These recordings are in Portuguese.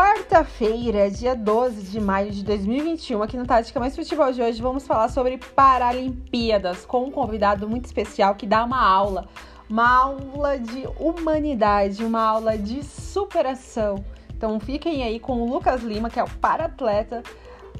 quarta-feira, dia 12 de maio de 2021, aqui no Tática Mais Futebol de hoje, vamos falar sobre Paralimpíadas com um convidado muito especial que dá uma aula, uma aula de humanidade, uma aula de superação. Então fiquem aí com o Lucas Lima, que é o para-atleta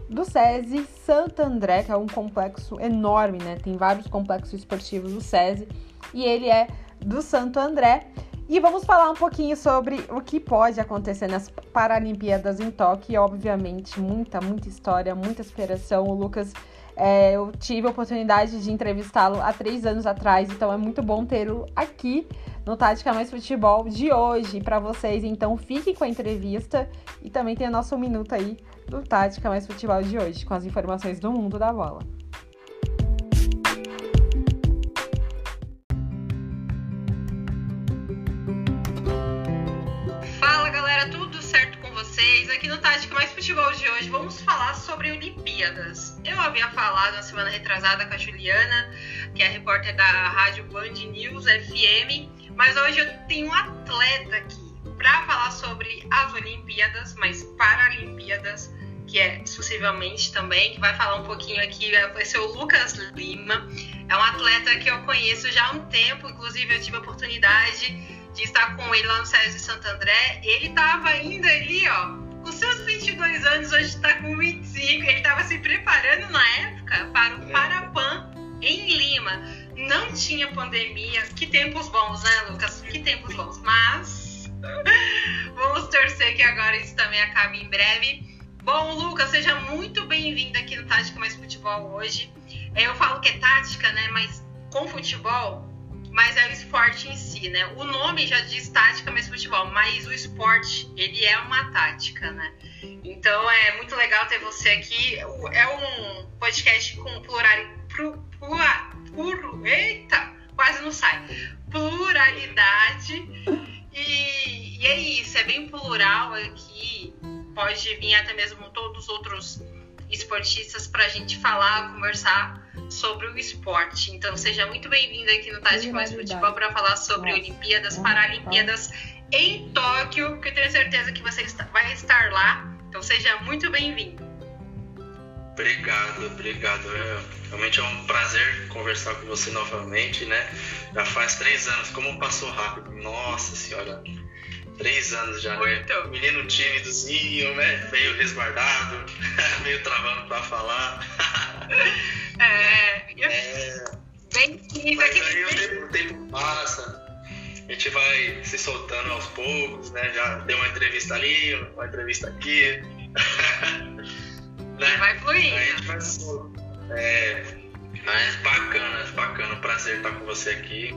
do SESI Santo André, que é um complexo enorme, né? Tem vários complexos esportivos do SESI, e ele é do Santo André. E vamos falar um pouquinho sobre o que pode acontecer nas Paralimpíadas em Tóquio. Obviamente, muita, muita história, muita inspiração. O Lucas, é, eu tive a oportunidade de entrevistá-lo há três anos atrás, então é muito bom tê-lo aqui no Tática Mais Futebol de hoje para vocês. Então, fiquem com a entrevista e também tem o nosso minuto aí do Tática Mais Futebol de hoje, com as informações do mundo da bola. Aqui no Tática Mais Futebol de hoje vamos falar sobre Olimpíadas. Eu havia falado na semana retrasada com a Juliana, que é repórter da rádio Band News FM, mas hoje eu tenho um atleta aqui para falar sobre as Olimpíadas, mas Paralimpíadas, que é exclusivamente também, que vai falar um pouquinho aqui, vai ser o Lucas Lima. É um atleta que eu conheço já há um tempo, inclusive eu tive a oportunidade de estar com ele lá no SESI Santo André. Ele estava ainda ali, ó, com seus 22 anos, hoje está com 25. Ele estava se preparando na época para o Parapan em Lima. Não tinha pandemia. Que tempos bons, né, Lucas? Que tempos bons. Mas vamos torcer que agora isso também acabe em breve. Bom, Lucas, seja muito bem-vindo aqui no Tática Mais Futebol hoje. Eu falo que é tática, né? Mas com futebol, mas é o esporte em si, né? O nome já diz tática mais futebol, mas o esporte, ele é uma tática, né? Então é muito legal ter você aqui. É um podcast com plural, plur, eita, quase não sai. Pluralidade. E, e é isso, é bem plural aqui. Pode vir até mesmo todos os outros esportistas para a gente falar, conversar sobre o esporte. Então seja muito bem-vindo aqui no Tático Mais Futebol para falar sobre Nossa. Olimpíadas, Paralimpíadas em Tóquio, que eu tenho certeza que você vai estar lá. Então seja muito bem-vindo. Obrigado, obrigado. É, realmente é um prazer conversar com você novamente, né? Já faz três anos, como passou rápido. Nossa senhora, três anos já, né? Muito. né? Menino tímidozinho, né? Meio resguardado, meio travando para falar. É. é... Bem tímido. Mas aí o tempo, o tempo passa, a gente vai se soltando aos poucos, né? Já deu uma entrevista ali, uma entrevista aqui. né? Vai fluindo. Aí a gente vai solto. É, mas bacana, bacana. Prazer estar com você aqui,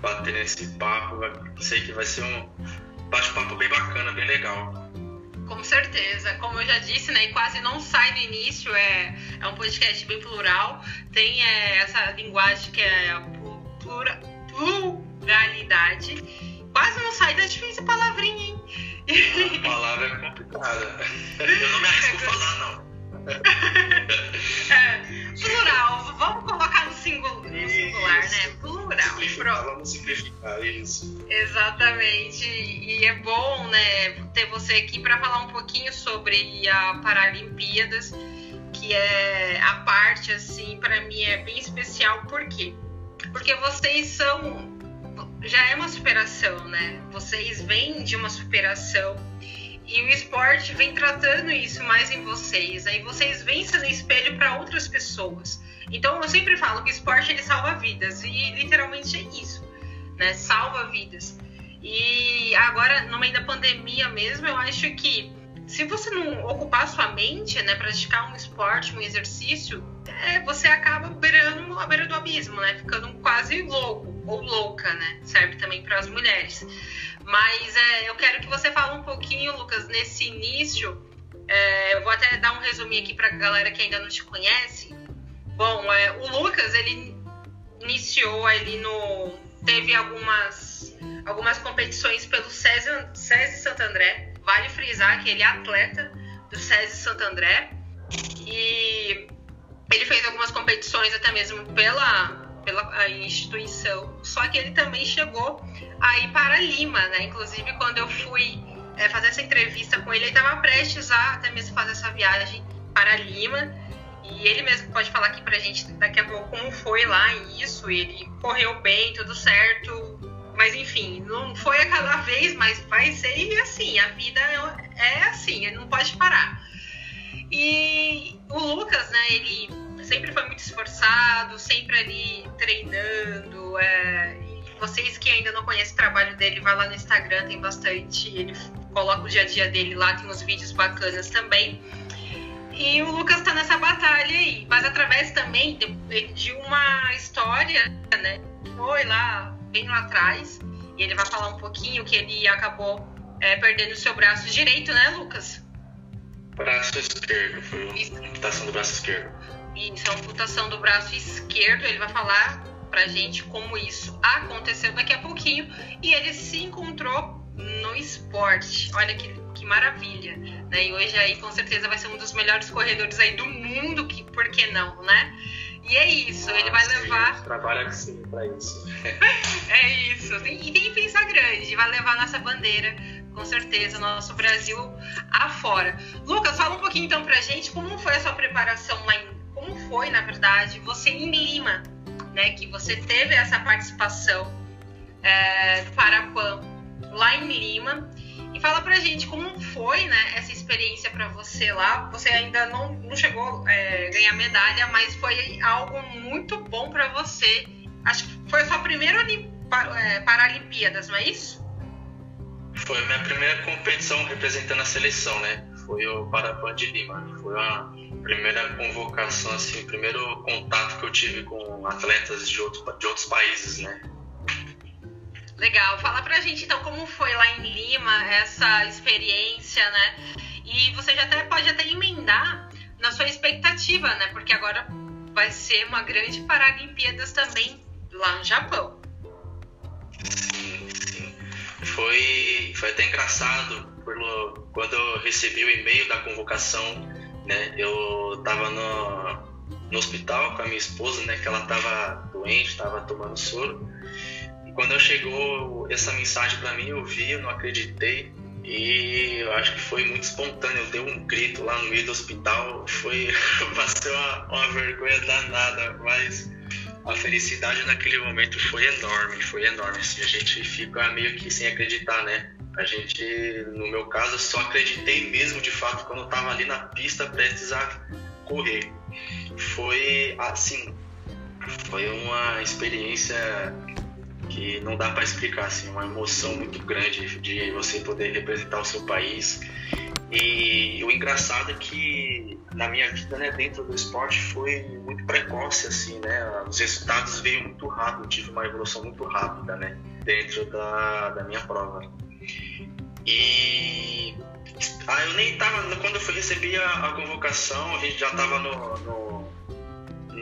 batendo esse papo. Sei que vai ser um bate-papo bem bacana, bem legal. Com certeza. Como eu já disse, né, e quase não sai no início, é, é um podcast bem plural. Tem é, essa linguagem que é a plura, pluralidade. Quase não sai, tá difícil a palavrinha, hein? A palavra é complicada. Eu não me arrisco falar, não. é, plural, vamos colocar no, singular, no singular né? Plural. Vamos simplificar isso. Exatamente. E é bom, né, ter você aqui para falar um pouquinho sobre a Paralimpíadas, que é a parte assim, para mim é bem especial, por quê? Porque vocês são já é uma superação, né? Vocês vêm de uma superação e o esporte vem tratando isso mais em vocês. Aí vocês vêm sendo espelho para outras pessoas. Então eu sempre falo que o esporte ele salva vidas e literalmente é isso, né? Salva vidas. E agora no meio da pandemia mesmo, eu acho que se você não ocupar sua mente, né, praticar um esporte, um exercício, é, você acaba beirando a beira do abismo, né, ficando quase louco ou louca, né? Serve também para as mulheres. Mas é, eu quero que você fale um pouquinho, Lucas, nesse início. É, eu vou até dar um resuminho aqui para a galera que ainda não te conhece. Bom, é, o Lucas, ele iniciou ali no. Teve algumas, algumas competições pelo SESI, SESI Santo André. Vale frisar que ele é atleta do SESI Santo André. E ele fez algumas competições até mesmo pela, pela instituição. Só que ele também chegou aí para Lima, né? Inclusive quando eu fui é, fazer essa entrevista com ele, ele estava prestes a até mesmo fazer essa viagem para Lima. E ele mesmo pode falar aqui pra gente daqui a pouco como foi lá isso. Ele correu bem, tudo certo. Mas enfim, não foi a cada vez, mas vai ser assim. A vida é assim, ele não pode parar. E o Lucas, né, ele sempre foi muito esforçado, sempre ali treinando. É, e vocês que ainda não conhecem o trabalho dele, vai lá no Instagram, tem bastante. Ele coloca o dia a dia dele lá, tem uns vídeos bacanas também. E o Lucas está nessa batalha aí, mas através também de, de, uma história, né? Foi lá, bem lá atrás, e ele vai falar um pouquinho que ele acabou é, perdendo o seu braço direito, né, Lucas? Braço esquerdo, foi uma amputação do braço esquerdo. Isso, a amputação do braço esquerdo, ele vai falar pra gente como isso aconteceu daqui a pouquinho, e ele se encontrou no esporte. Olha que, que maravilha. Né? E hoje aí com certeza vai ser um dos melhores corredores aí do mundo, que, por que não, né? E é isso, ele vai levar. Trabalha sim para isso. é isso. E tem que pensar grande, vai levar nossa bandeira, com certeza, nosso Brasil afora. Lucas, fala um pouquinho então pra gente como foi a sua preparação lá em. Como foi, na verdade, você em Lima, né? Que você teve essa participação é, do Parapan lá em Lima. E fala pra gente como foi né, essa experiência para você lá. Você ainda não, não chegou a é, ganhar medalha, mas foi algo muito bom para você. Acho que foi a sua primeira é, Paralimpíadas, não é isso? Foi minha primeira competição representando a seleção, né? Foi o Parapan de Lima. Foi a primeira convocação, assim, o primeiro contato que eu tive com atletas de, outro, de outros países, né? Legal. Fala pra gente então como foi lá em Lima essa experiência, né? E você já até pode até emendar na sua expectativa, né? Porque agora vai ser uma grande Paralimpíadas também lá no Japão. Sim, sim. Foi, foi até engraçado pelo, quando eu recebi o e-mail da convocação, né? Eu tava no, no hospital com a minha esposa, né? Que ela tava doente, tava tomando soro quando chegou essa mensagem para mim, eu vi, eu não acreditei. E eu acho que foi muito espontâneo. Eu dei um grito lá no meio do hospital. Foi passou uma, uma vergonha danada, mas a felicidade naquele momento foi enorme, foi enorme. Assim, a gente fica meio que sem acreditar, né? A gente, no meu caso, só acreditei mesmo de fato quando eu tava ali na pista prestes a correr. Foi assim, foi uma experiência que não dá para explicar, assim, uma emoção muito grande de você poder representar o seu país. E o engraçado é que na minha vida, né, dentro do esporte foi muito precoce, assim, né? Os resultados veio muito rápido, tive uma evolução muito rápida, né, dentro da, da minha prova. E ah, eu nem tava, quando eu recebi a, a convocação, a gente já tava no, no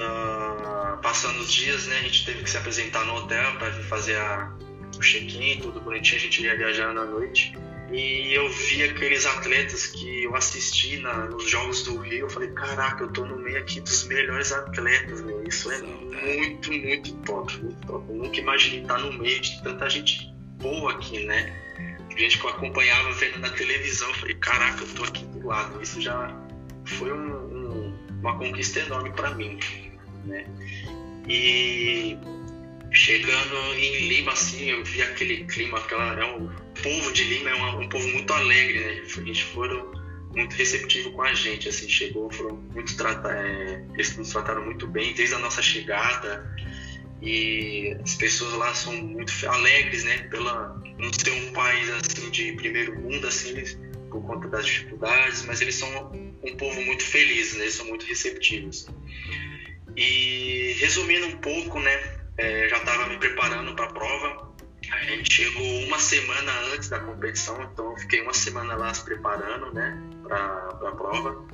na, passando os dias, né, a gente teve que se apresentar no hotel para fazer a, o check-in, tudo bonitinho, a gente ia viajar na noite. E eu vi aqueles atletas que eu assisti na, nos Jogos do Rio, eu falei, caraca, eu tô no meio aqui dos melhores atletas, meu. Isso é muito, muito top, muito top. Eu nunca imaginei estar no meio de tanta gente boa aqui, né? Gente que eu acompanhava vendo na televisão, eu falei, caraca, eu tô aqui do lado. Isso já foi um, um, uma conquista enorme para mim né? E chegando em Lima, assim, eu vi aquele clima, aquela, é um, o povo de Lima é um, um povo muito alegre, né? Gente foram muito receptivo com a gente, assim, chegou, foram muito tratar, é, eles nos trataram muito bem desde a nossa chegada e as pessoas lá são muito alegres, né? Pela não ser um país assim de primeiro mundo, assim, eles, por conta das dificuldades, mas eles são um povo muito feliz, né? Eles são muito receptivos. E resumindo um pouco, né, é, já estava me preparando para a prova. A gente chegou uma semana antes da competição, então eu fiquei uma semana lá se preparando, né, para a prova.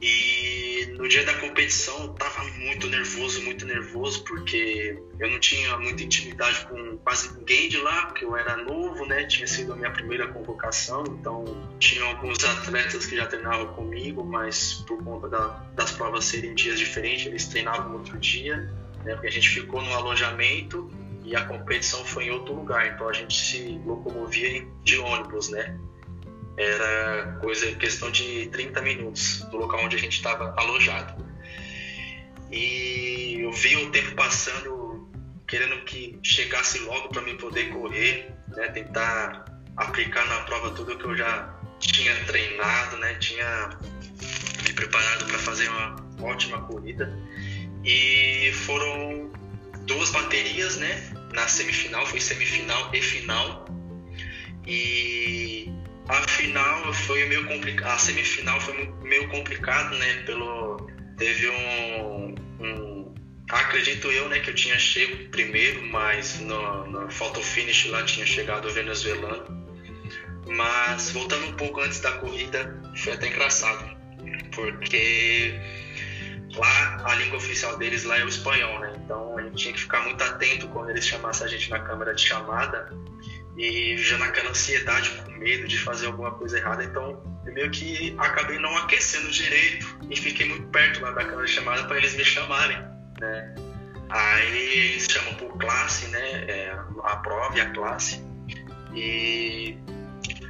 E no dia da competição eu tava muito nervoso, muito nervoso, porque eu não tinha muita intimidade com quase ninguém de lá, porque eu era novo, né? Tinha sido a minha primeira convocação, então tinha alguns atletas que já treinavam comigo, mas por conta da, das provas serem dias diferentes, eles treinavam outro dia, né? Porque a gente ficou no alojamento e a competição foi em outro lugar, então a gente se locomovia de ônibus, né? Era coisa questão de 30 minutos do local onde a gente estava alojado. E eu vi o tempo passando, querendo que chegasse logo para mim poder correr, né, tentar aplicar na prova tudo que eu já tinha treinado, né, tinha me preparado para fazer uma ótima corrida. E foram duas baterias, né? Na semifinal, foi semifinal e final. E a final foi meio complicado, a semifinal foi meio complicado, né? Pelo teve um, um, acredito eu, né, que eu tinha chego primeiro, mas no, no photo finish lá tinha chegado o venezuelano. Mas voltando um pouco antes da corrida, foi até engraçado, porque lá a língua oficial deles lá é o espanhol, né? Então a gente tinha que ficar muito atento quando eles chamassem a gente na câmera de chamada e já naquela ansiedade, com medo de fazer alguma coisa errada. Então eu meio que acabei não aquecendo direito e fiquei muito perto lá da câmera de chamada para eles me chamarem, né? Aí eles chamam por classe, né? É, a prova e a classe. E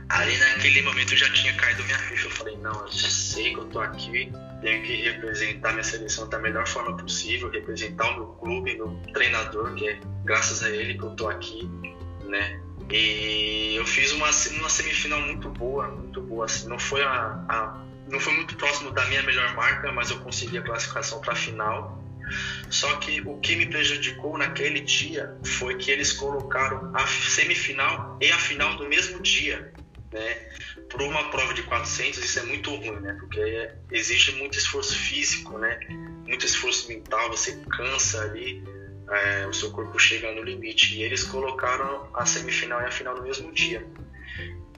ali naquele momento já tinha caído minha ficha. Eu falei, não, eu já sei que eu tô aqui, tenho que representar minha seleção da melhor forma possível, representar o meu clube, meu treinador, que é graças a ele que eu tô aqui, né? E eu fiz uma, uma semifinal muito boa, muito boa. Assim, não foi a, a não foi muito próximo da minha melhor marca, mas eu consegui a classificação para a final. Só que o que me prejudicou naquele dia foi que eles colocaram a semifinal e a final no mesmo dia, né? Por uma prova de 400 isso é muito ruim, né? Porque exige muito esforço físico, né? Muito esforço mental, você cansa ali é, o seu corpo chega no limite. E eles colocaram a semifinal e a final no mesmo dia.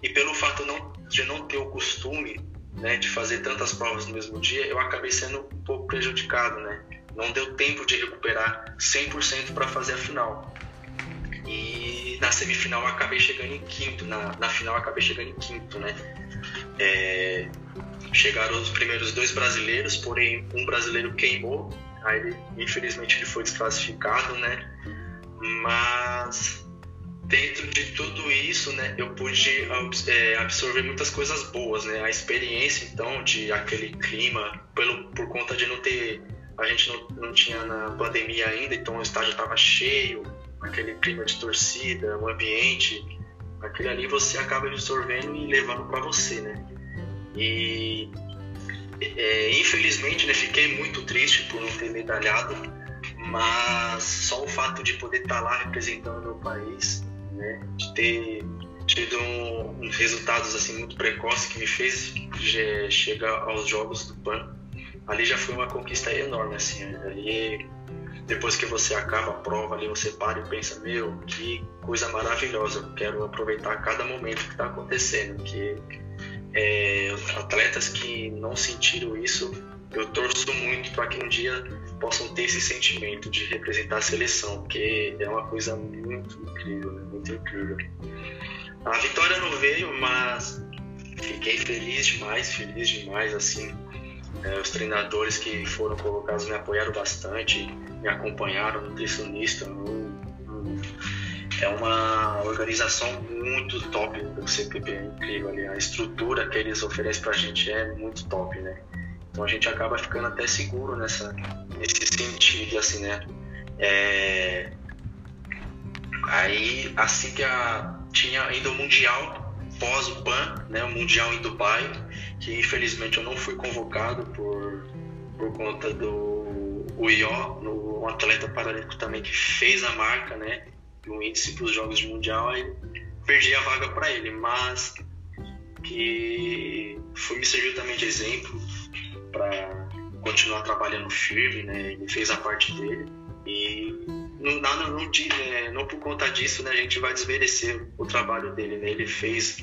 E pelo fato não, de não ter o costume né, de fazer tantas provas no mesmo dia, eu acabei sendo um pouco prejudicado. Né? Não deu tempo de recuperar 100% para fazer a final. E na semifinal eu acabei chegando em quinto, na, na final eu acabei chegando em quinto, né? É, chegaram os primeiros dois brasileiros, porém um brasileiro queimou Aí ele, infelizmente ele foi desclassificado, né? Mas dentro de tudo isso, né, eu pude é, absorver muitas coisas boas, né? A experiência, então, de aquele clima, pelo, por conta de não ter... A gente não, não tinha na pandemia ainda, então o estádio estava cheio, aquele clima de torcida, o ambiente, aquele ali você acaba absorvendo e levando para você, né? E é, infelizmente, né, fiquei muito triste por não ter medalhado, mas só o fato de poder estar lá representando o meu país, né, de ter tido um, um resultados assim muito precoces que me fez chegar aos jogos do PAN, ali já foi uma conquista enorme, assim, ali depois que você acaba a prova ali, você para e pensa, meu, que coisa maravilhosa, eu quero aproveitar cada momento que está acontecendo, que é, atletas que não sentiram isso, eu torço muito para que um dia possam ter esse sentimento de representar a seleção, porque é uma coisa muito incrível, né? muito incrível. A vitória não veio, mas fiquei feliz demais, feliz demais, assim. É, os treinadores que foram colocados me apoiaram bastante, me acompanharam, nutricionista, um, é uma organização muito top do CPP, é incrível ali. A estrutura que eles oferecem pra gente é muito top, né? Então a gente acaba ficando até seguro nessa, nesse sentido, assim, né? É... Aí, assim que a... tinha ainda o Mundial pós o PAN, né? O Mundial em Dubai, que infelizmente eu não fui convocado por, por conta do o IO, no, um atleta paralímpico também que fez a marca, né? Um índice para os Jogos de Mundial, aí perdi a vaga para ele, mas que foi, me serviu também de exemplo para continuar trabalhando firme, né? Ele fez a parte dele e não, nada, não, é, não por conta disso, né? A gente vai desmerecer o trabalho dele, né? Ele fez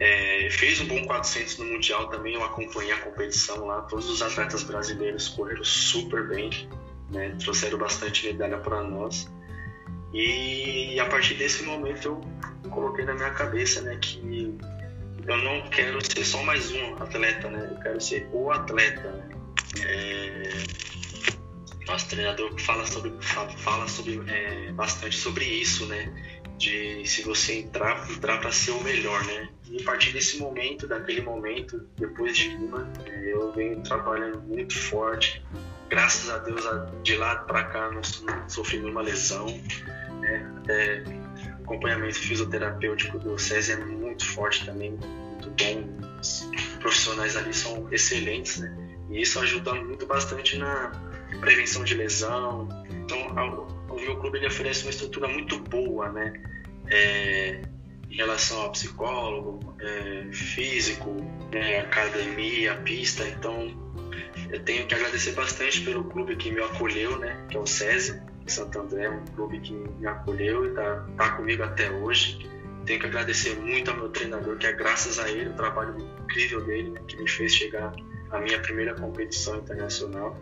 é, fez um bom 400 no Mundial também, eu acompanhei a competição lá, todos os atletas brasileiros correram super bem, né? Trouxeram bastante medalha para nós. E a partir desse momento eu coloquei na minha cabeça, né, que eu não quero ser só mais um atleta, né? Eu quero ser o atleta. É... Nosso treinador fala sobre fala sobre é, bastante sobre isso, né? de se você entrar, entrar para ser o melhor, né? E a partir desse momento, daquele momento, depois de Lima, eu venho trabalhando muito forte. Graças a Deus, de lá para cá, não, sofri nenhuma lesão. Né? É, acompanhamento fisioterapêutico do César é muito forte também, muito bom. Os profissionais ali são excelentes, né? E isso ajuda muito bastante na prevenção de lesão. Então, o meu clube ele oferece uma estrutura muito boa, né? É, em relação ao psicólogo, é, físico, né, academia, pista. Então, eu tenho que agradecer bastante pelo clube que me acolheu, né? Que é o SESI, Santo André, um clube que me acolheu e está tá comigo até hoje. Tenho que agradecer muito ao meu treinador, que é graças a ele, o trabalho incrível dele, né, que me fez chegar à minha primeira competição internacional.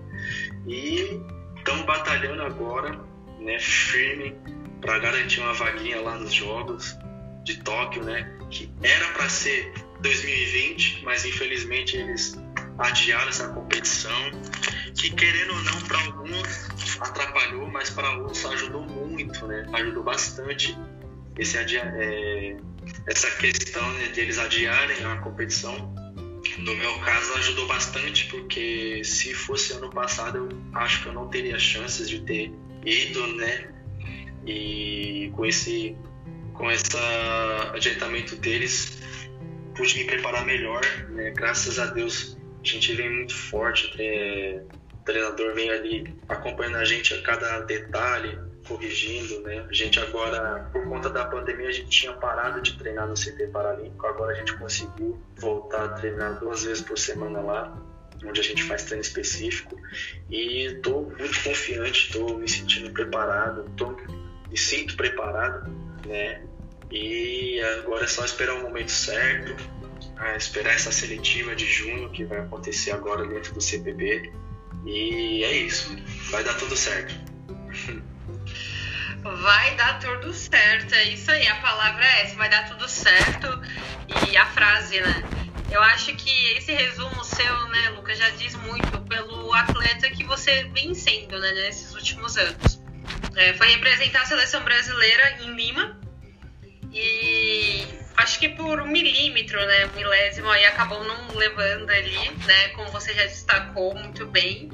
E estamos batalhando agora, né, firme, para garantir uma vaguinha lá nos Jogos de Tóquio, né, que era para ser 2020, mas infelizmente eles adiaram essa competição, que querendo ou não, para alguns atrapalhou, mas para outros ajudou muito, né, ajudou bastante esse adia é, essa questão né, de eles adiarem a competição no meu caso ajudou bastante porque se fosse ano passado eu acho que eu não teria chances de ter ido, né? E com esse com esse adiantamento deles pude me preparar melhor, né? Graças a Deus a gente vem muito forte, é, o treinador vem ali acompanhando a gente a cada detalhe, corrigindo, né? A gente agora, por conta da pandemia, a gente tinha parado de treinar no CT Paralímpico, agora a gente conseguiu voltar a treinar duas vezes por semana lá, onde a gente faz treino específico. E estou muito confiante, estou me sentindo preparado, tô, me sinto preparado, né? E agora é só esperar o momento certo, esperar essa seletiva de junho que vai acontecer agora dentro do CPB. E é isso, vai dar tudo certo. Vai dar tudo certo, é isso aí, a palavra é essa, vai dar tudo certo. E a frase, né? Eu acho que esse resumo seu, né, Lucas, já diz muito pelo atleta que você vem sendo, né, nesses últimos anos. É, foi representar a seleção brasileira em Lima e acho que por um milímetro, né, um milésimo aí acabou não levando ali, né, como você já destacou muito bem.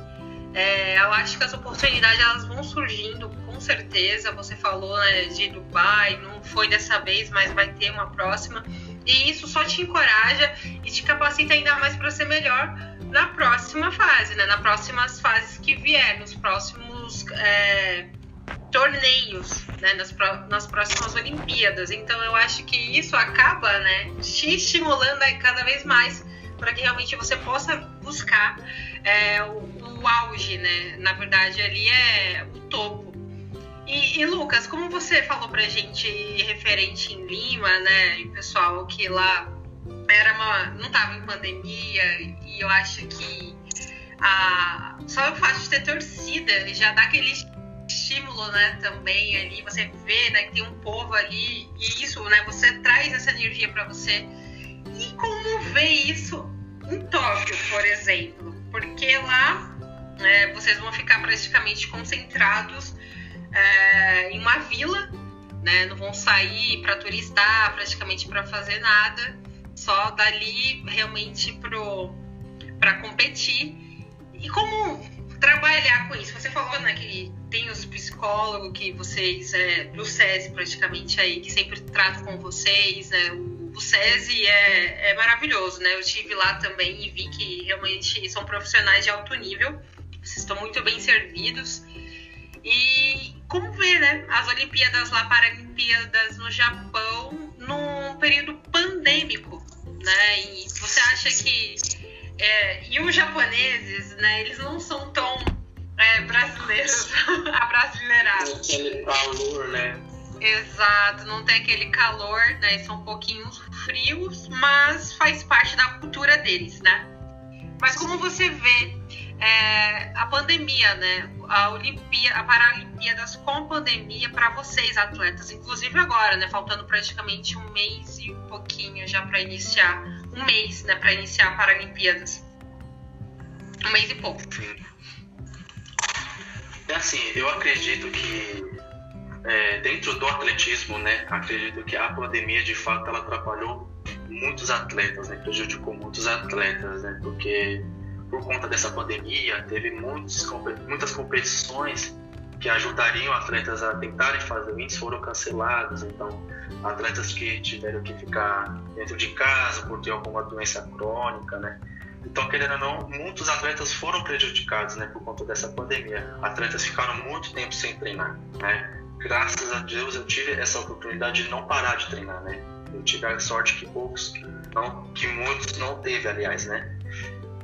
É, eu acho que as oportunidades elas vão surgindo com certeza. Você falou né, de Dubai, não foi dessa vez, mas vai ter uma próxima. E isso só te encoraja e te capacita ainda mais para ser melhor na próxima fase, né? Nas próximas fases que vier, nos próximos é, torneios, né? Nas, nas próximas Olimpíadas. Então eu acho que isso acaba, né? Te estimulando cada vez mais para que realmente você possa buscar é, o, o, auge, né? Na verdade, ali é o topo. E, e, Lucas, como você falou pra gente referente em Lima, né? E pessoal que lá era uma, não estava em pandemia, e eu acho que a, só o fato de ter torcida já dá aquele estímulo, né, também ali, você vê, né, que tem um povo ali, e isso, né, você traz essa energia para você e como ver isso em Tóquio, por exemplo? Porque lá é, vocês vão ficar praticamente concentrados é, em uma vila, né? Não vão sair para turistar, praticamente para fazer nada, só dali realmente para competir. E como trabalhar com isso? Você falou né, que tem os psicólogos que vocês, é, do SESI praticamente aí, que sempre tratam com vocês, né? o SESI é, é maravilhoso, né? Eu estive lá também e vi que realmente são profissionais de alto nível, vocês estão muito bem servidos. E como ver, né? As Olimpíadas lá, Paralimpíadas no Japão, num período pandêmico, né? E você acha que. É, e os japoneses, né? Eles não são tão é, brasileiros, abrasileirados. Aquele calor, né? Exato, não tem aquele calor, né? São um pouquinho frios, mas faz parte da cultura deles, né? Mas como você vê é, a pandemia, né? A Olimpíada, a Paralimpíadas com pandemia para vocês, atletas, inclusive agora, né? Faltando praticamente um mês e um pouquinho já para iniciar, um mês, né? Para iniciar a Paralimpíadas. Um mês e pouco. É assim, eu acredito que é, dentro do atletismo, né, acredito que a pandemia de fato ela atrapalhou muitos atletas, né, prejudicou muitos atletas, né, porque por conta dessa pandemia teve muitos, muitas competições que ajudariam atletas a tentarem fazer o índice foram canceladas, então atletas que tiveram que ficar dentro de casa por ter alguma doença crônica, né, então, querendo ou não, muitos atletas foram prejudicados né, por conta dessa pandemia. Atletas ficaram muito tempo sem treinar. Né? Graças a Deus eu tive essa oportunidade de não parar de treinar. Né? Eu tive a sorte que poucos, não, que muitos não teve, aliás. Né?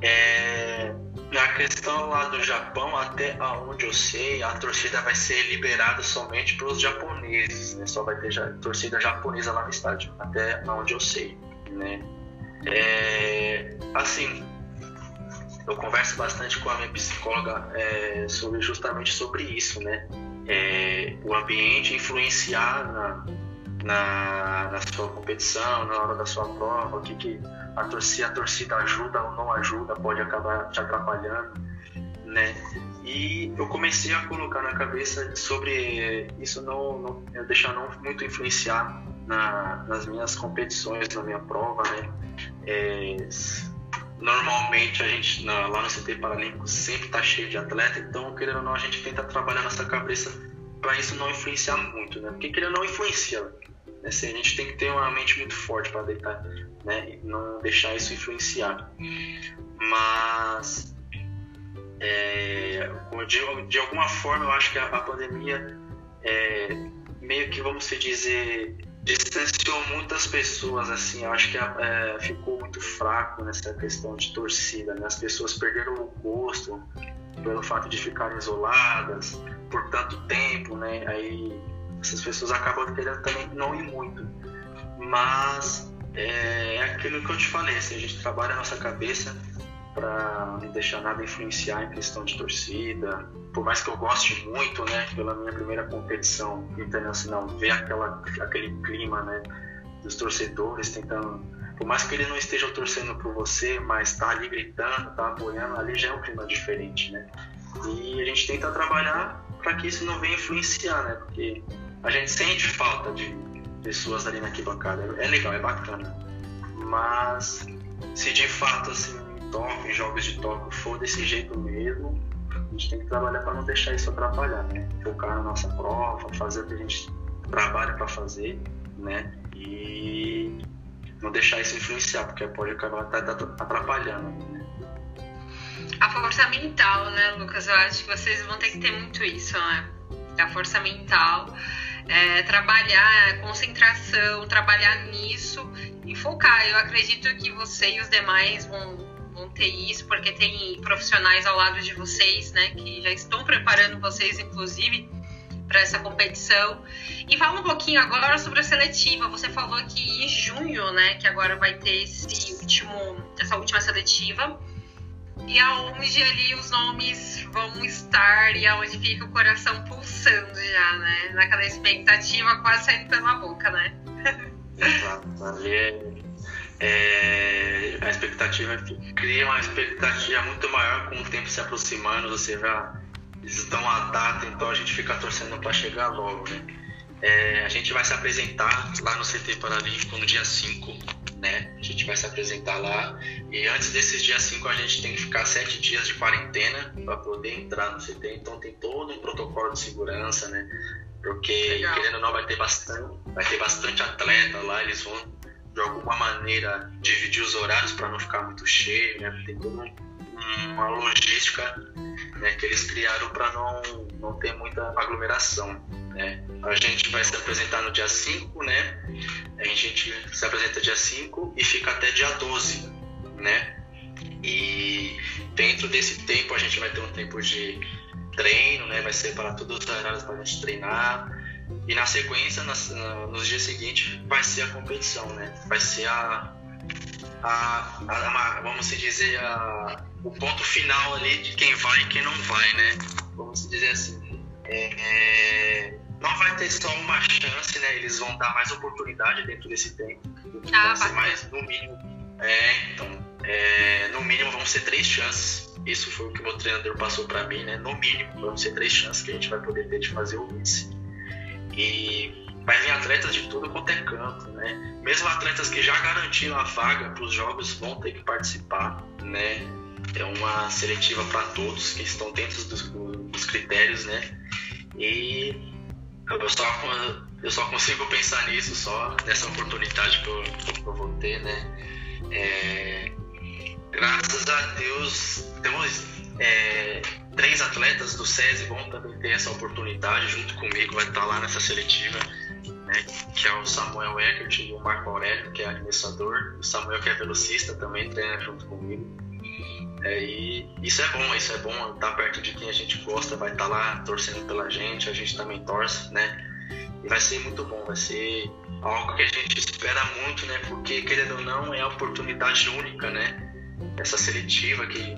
É, na questão lá do Japão, até onde eu sei, a torcida vai ser liberada somente para os japoneses. Né? Só vai ter torcida japonesa lá no estádio, até onde eu sei. Né? É, assim, eu converso bastante com a minha psicóloga é, sobre justamente sobre isso, né? É, o ambiente influenciar na, na, na, sua competição, na hora da sua prova, o que, que a torcida, a torcida ajuda ou não ajuda, pode acabar te atrapalhando, né? E eu comecei a colocar na cabeça sobre isso não, não deixar não muito influenciar na, nas minhas competições, na minha prova, né? É, normalmente a gente lá no CT Paralímpico sempre está cheio de atleta, então querendo ou não a gente tenta trabalhar nossa cabeça para isso não influenciar muito, né? Porque querendo ou não influencia, Se a gente tem que ter uma mente muito forte para deitar, né? E não deixar isso influenciar. Mas é, de, de, alguma forma eu acho que a, a pandemia é, meio que vamos dizer distanciou muitas pessoas, assim, eu acho que é, ficou muito fraco nessa questão de torcida, né? As pessoas perderam o gosto pelo fato de ficarem isoladas por tanto tempo, né? Aí essas pessoas acabam querendo também não ir muito. Mas é, é aquilo que eu te falei, assim, a gente trabalha a nossa cabeça para não deixar nada influenciar em questão de torcida. Por mais que eu goste muito, né, pela minha primeira competição internacional, ver aquela, aquele clima, né, dos torcedores tentando, por mais que ele não esteja torcendo por você, mas está ali gritando, está apoiando, ali já é um clima diferente, né? E a gente tenta trabalhar para que isso não venha influenciar, né? Porque a gente sente falta de pessoas ali na arquibancada. É legal, é bacana. Mas se de fato assim toque, jogos de toque for desse jeito mesmo, a gente tem que trabalhar para não deixar isso atrapalhar, né? Focar na nossa prova, fazer o que a gente trabalha para fazer, né? E não deixar isso influenciar, porque pode acabar atrapalhando. Né? A força mental, né, Lucas? Eu acho que vocês vão ter que ter muito isso, né? A força mental, é, trabalhar, concentração, trabalhar nisso e focar. Eu acredito que você e os demais vão vão ter isso, porque tem profissionais ao lado de vocês, né, que já estão preparando vocês, inclusive, para essa competição. E fala um pouquinho agora sobre a seletiva. Você falou que em junho, né, que agora vai ter esse último, essa última seletiva. E aonde ali os nomes vão estar e aonde fica o coração pulsando já, né? Naquela expectativa quase saindo pela boca, né? Exato. Ali é é, a expectativa cria uma expectativa muito maior com o tempo se aproximando, você já eles a data, então a gente fica torcendo para chegar logo, né? É, a gente vai se apresentar lá no CT Paralímpico no dia 5, né? A gente vai se apresentar lá e antes desses dias 5 a gente tem que ficar sete dias de quarentena para poder entrar no CT, então tem todo um protocolo de segurança, né? Porque Legal. querendo ou não vai ter bastante, vai ter bastante atleta lá, eles vão de alguma maneira dividir os horários para não ficar muito cheio, né? Tem toda uma logística né, que eles criaram para não, não ter muita aglomeração. Né? A gente vai se apresentar no dia 5, né? A gente se apresenta dia 5 e fica até dia 12, né? E dentro desse tempo a gente vai ter um tempo de treino, né? Vai separar todos os horários para a gente treinar e na sequência, nas, nos dias seguintes, vai ser a competição, né? Vai ser a, a, a, a vamos dizer, a, o ponto final ali de quem vai e quem não vai, né? Vamos dizer assim. É, é, não vai ter só uma chance, né? Eles vão dar mais oportunidade dentro desse tempo. Ah, vai ser mais, no mínimo. É, então, é, no mínimo vão ser três chances. Isso foi o que o meu treinador passou para mim, né? No mínimo, vão ser três chances que a gente vai poder ter de fazer o índice. E vai vir atletas de tudo quanto é canto, né? Mesmo atletas que já garantiram a vaga para os jogos vão ter que participar, né? É uma seletiva para todos que estão dentro dos, dos critérios, né? E eu só, eu só consigo pensar nisso só nessa oportunidade que eu, que eu vou ter, né? É, graças a Deus temos é, três atletas do SESI vão também ter essa oportunidade junto comigo, vai estar lá nessa seletiva, né, que é o Samuel Eckert e o Marco Aurélio, que é arremessador, o Samuel que é velocista também treina junto comigo. É, e isso é bom, isso é bom estar perto de quem a gente gosta, vai estar lá torcendo pela gente, a gente também torce, né? E vai ser muito bom, vai ser algo que a gente espera muito, né? Porque querendo ou não é a oportunidade única, né? Essa seletiva que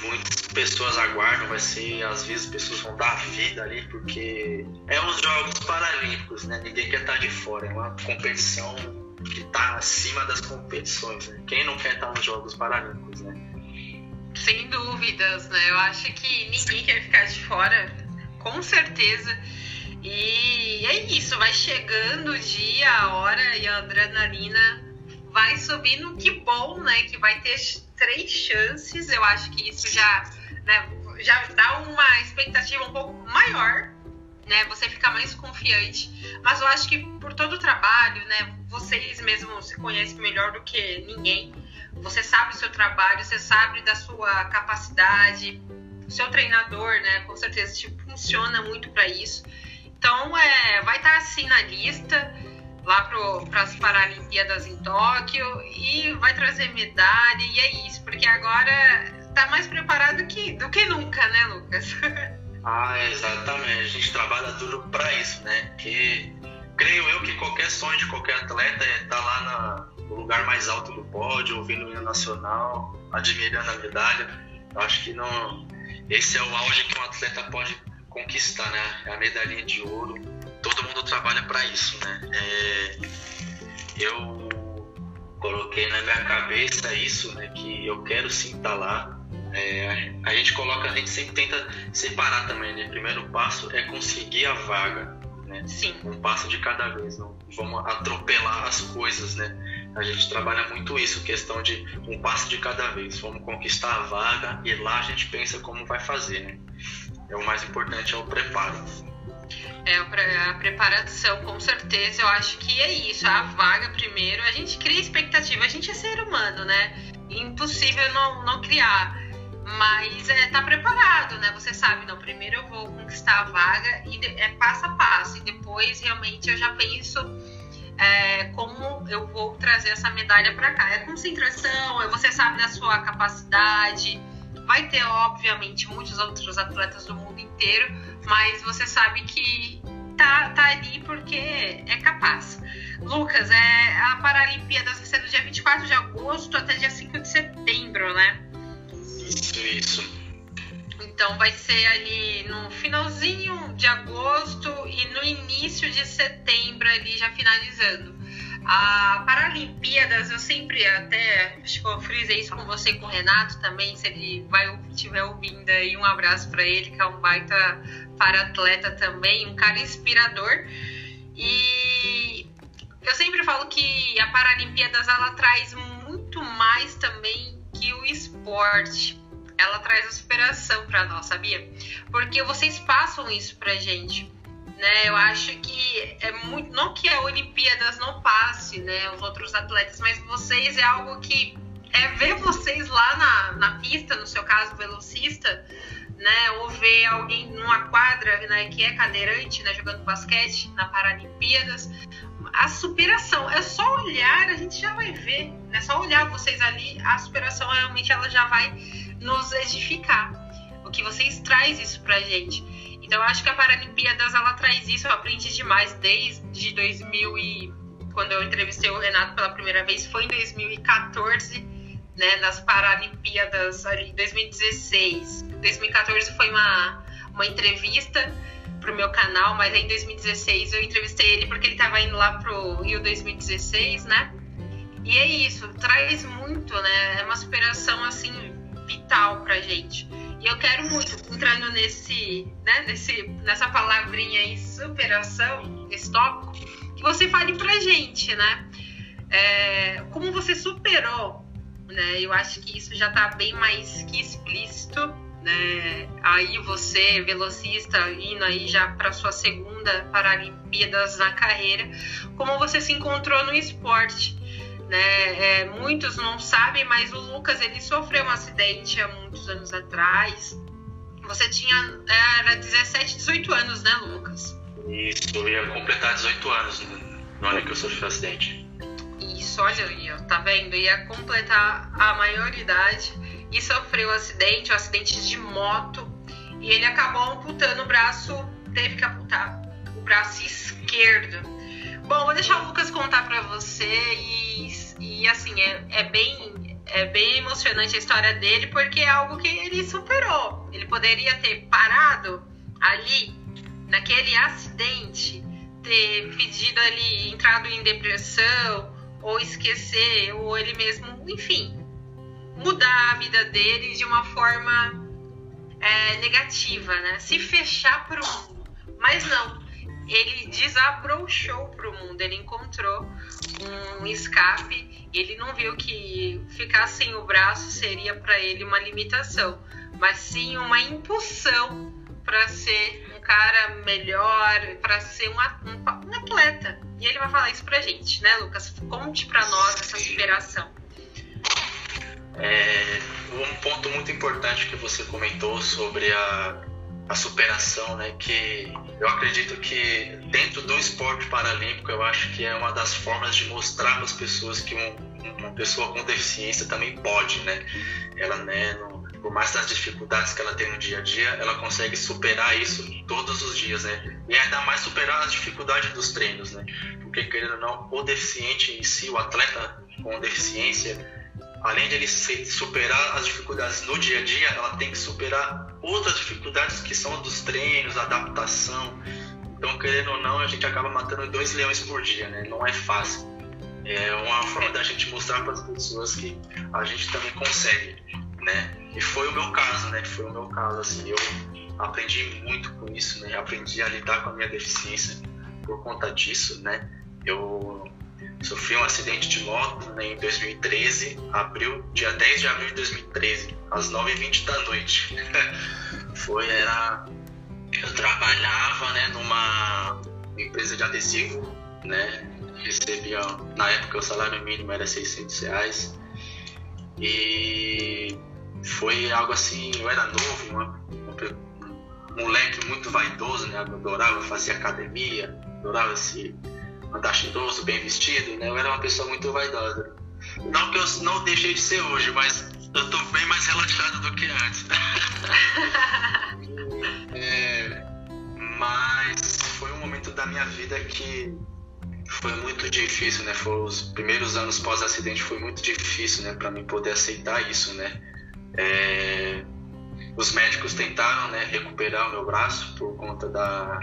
muitas pessoas aguardam, vai ser, às vezes, pessoas vão dar vida ali, porque é os Jogos Paralímpicos, né? Ninguém quer estar de fora, é uma competição que está acima das competições, né? Quem não quer estar nos Jogos Paralímpicos, né? Sem dúvidas, né? Eu acho que ninguém quer ficar de fora, com certeza. E é isso, vai chegando o dia, a hora e a adrenalina vai subindo. Que bom, né? Que vai ter três chances. Eu acho que isso já, né, já dá uma expectativa um pouco maior, né? Você fica mais confiante. Mas eu acho que por todo o trabalho, né? Vocês mesmos se conhecem melhor do que ninguém. Você sabe o seu trabalho, você sabe da sua capacidade. O seu treinador, né? Com certeza tipo, funciona muito para isso. Então, é, vai estar assim na lista lá para as Paralimpíadas em Tóquio e vai trazer medalha e é isso, porque agora está mais preparado que, do que nunca, né, Lucas? Ah, exatamente. A gente trabalha duro para isso, né? Porque creio eu que qualquer sonho de qualquer atleta é estar tá lá na, no lugar mais alto do pódio, ouvindo o hino nacional, admirando a medalha. Eu acho que não. Esse é o auge que um atleta pode conquistar, né? É a medalhinha de ouro todo mundo trabalha para isso, né? É, eu coloquei na minha cabeça isso, né? Que eu quero sim estar tá lá. É, a gente coloca, a gente sempre tenta separar também, né? O primeiro passo é conseguir a vaga, né? Sim. Um passo de cada vez, não vamos atropelar as coisas, né? A gente trabalha muito isso, questão de um passo de cada vez. Vamos conquistar a vaga e lá a gente pensa como vai fazer, né? É o mais importante é o preparo. É, a preparação, com certeza, eu acho que é isso. A vaga primeiro, a gente cria expectativa, a gente é ser humano, né? Impossível não, não criar. Mas é, tá preparado, né? Você sabe, não, primeiro eu vou conquistar a vaga e é passo a passo. E depois realmente eu já penso é, como eu vou trazer essa medalha para cá. É concentração, é, você sabe da sua capacidade. Vai ter, obviamente, muitos outros atletas do mundo inteiro mas você sabe que tá, tá ali porque é capaz. Lucas, é, a Paralimpíadas vai ser do dia 24 de agosto até dia 5 de setembro, né? Isso, isso. Então vai ser ali no finalzinho de agosto e no início de setembro ali já finalizando. A Paralimpíadas, eu sempre até acho que eu frisei isso com você com o Renato também, se ele vai estiver ouvindo aí, um abraço para ele, que é um baita para atleta também, um cara inspirador. E eu sempre falo que a Paralimpíadas ela traz muito mais também que o esporte. Ela traz a superação para nós, sabia? Porque vocês passam isso pra gente né? Eu acho que é muito, não que a Olimpíadas não passe, né, os outros atletas, mas vocês é algo que é ver vocês lá na, na pista, no seu caso, velocista, né, ou ver alguém numa quadra, né, que é cadeirante, né, jogando basquete na Paralimpíadas, a superação é só olhar, a gente já vai ver, né, só olhar vocês ali, a superação realmente ela já vai nos edificar. O que vocês traz isso pra gente. Então, acho que a Paralimpíadas ela traz isso, eu aprendi demais desde 2000 e quando eu entrevistei o Renato pela primeira vez foi em 2014, né, nas Paralimpíadas ali 2016. 2014 foi uma uma entrevista pro meu canal, mas em 2016 eu entrevistei ele porque ele estava indo lá pro Rio 2016, né? E é isso, traz muito, né? É uma superação assim vital pra gente. E eu quero muito, entrando nesse, né, nesse, nessa palavrinha aí, superação, esse tópico, que você fale pra gente, né? É, como você superou, né? Eu acho que isso já tá bem mais que explícito, né? Aí você, velocista, indo aí já para sua segunda Paralimpíadas na carreira, como você se encontrou no esporte? Né? É, muitos não sabem, mas o Lucas ele sofreu um acidente há muitos anos atrás. Você tinha era 17, 18 anos, né, Lucas? Isso, eu ia completar 18 anos no ano que eu sofri o acidente. Isso, olha aí, ó, tá vendo? Ia completar a maioridade e sofreu um acidente, um acidente de moto, e ele acabou amputando o braço, teve que amputar o braço esquerdo. Bom, vou deixar o Lucas contar para você e, e assim, é, é, bem, é bem emocionante a história dele porque é algo que ele superou. Ele poderia ter parado ali, naquele acidente, ter pedido ali, entrado em depressão, ou esquecer, ou ele mesmo, enfim, mudar a vida dele de uma forma é, negativa, né? Se fechar para o mundo. Mas não, ele desabrochou para o mundo, ele encontrou um escape, ele não viu que ficar sem o braço seria para ele uma limitação, mas sim uma impulsão para ser um cara melhor, para ser um, um, um, atleta. E ele vai falar isso pra gente, né, Lucas? Conte para nós essa superação. É, um ponto muito importante que você comentou sobre a a superação, né? Que eu acredito que dentro do esporte paralímpico, eu acho que é uma das formas de mostrar para as pessoas que um, uma pessoa com deficiência também pode, né? Ela, né, por mais das dificuldades que ela tem no dia a dia, ela consegue superar isso todos os dias, né? E ainda mais superar as dificuldades dos treinos, né? Porque querendo ou não, o deficiente em si, o atleta com deficiência, além de ele superar as dificuldades no dia a dia, ela tem que superar outras dificuldades que são dos treinos, adaptação. Então, querendo ou não, a gente acaba matando dois leões por dia, né? Não é fácil. É uma forma da gente mostrar para as pessoas que a gente também consegue, né? E foi o meu caso, né? Foi o meu caso, assim, eu aprendi muito com isso, né? Aprendi a lidar com a minha deficiência por conta disso, né? Eu Sofri um acidente de moto né, em 2013, abril, dia 10 de abril de 2013, às 9h20 da noite. Foi, era. Eu trabalhava né, numa empresa de adesivo, né? Recebia, na época o salário mínimo era 600 reais. E foi algo assim, eu era novo, uma, um moleque muito vaidoso, né? Adorava fazer academia, adorava se andar cheiroso, bem vestido, né? Eu era uma pessoa muito vaidosa. Não que eu não deixei de ser hoje, mas eu tô bem mais relaxado do que antes. é, mas foi um momento da minha vida que foi muito difícil, né? Foi os primeiros anos pós-acidente foi muito difícil, né? Para mim poder aceitar isso, né? É, os médicos tentaram, né? Recuperar o meu braço por conta da,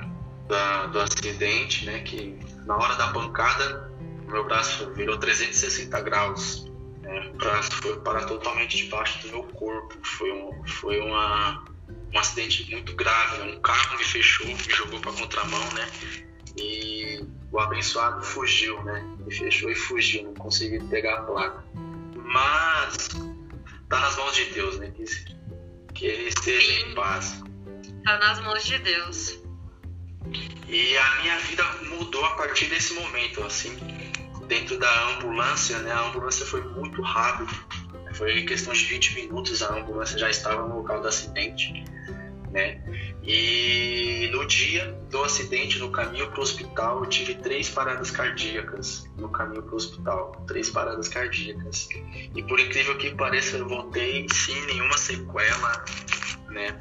da do acidente, né? Que na hora da pancada, meu braço virou 360 graus. Né? O braço foi parar totalmente debaixo do meu corpo. Foi, um, foi uma, um acidente muito grave. Um carro me fechou, me jogou para contramão, né? E o abençoado fugiu, né? Me fechou e fugiu, não consegui pegar a placa. Mas tá nas mãos de Deus, né? Que, que ele esteja Sim. em paz. Tá nas mãos de Deus. E a minha vida mudou a partir desse momento, assim, dentro da ambulância, né? A ambulância foi muito rápido. Foi questão de 20 minutos, a ambulância já estava no local do acidente, né? E no dia do acidente, no caminho para o hospital, eu tive três paradas cardíacas no caminho para o hospital, três paradas cardíacas. E por incrível que pareça, eu voltei sem nenhuma sequela, né?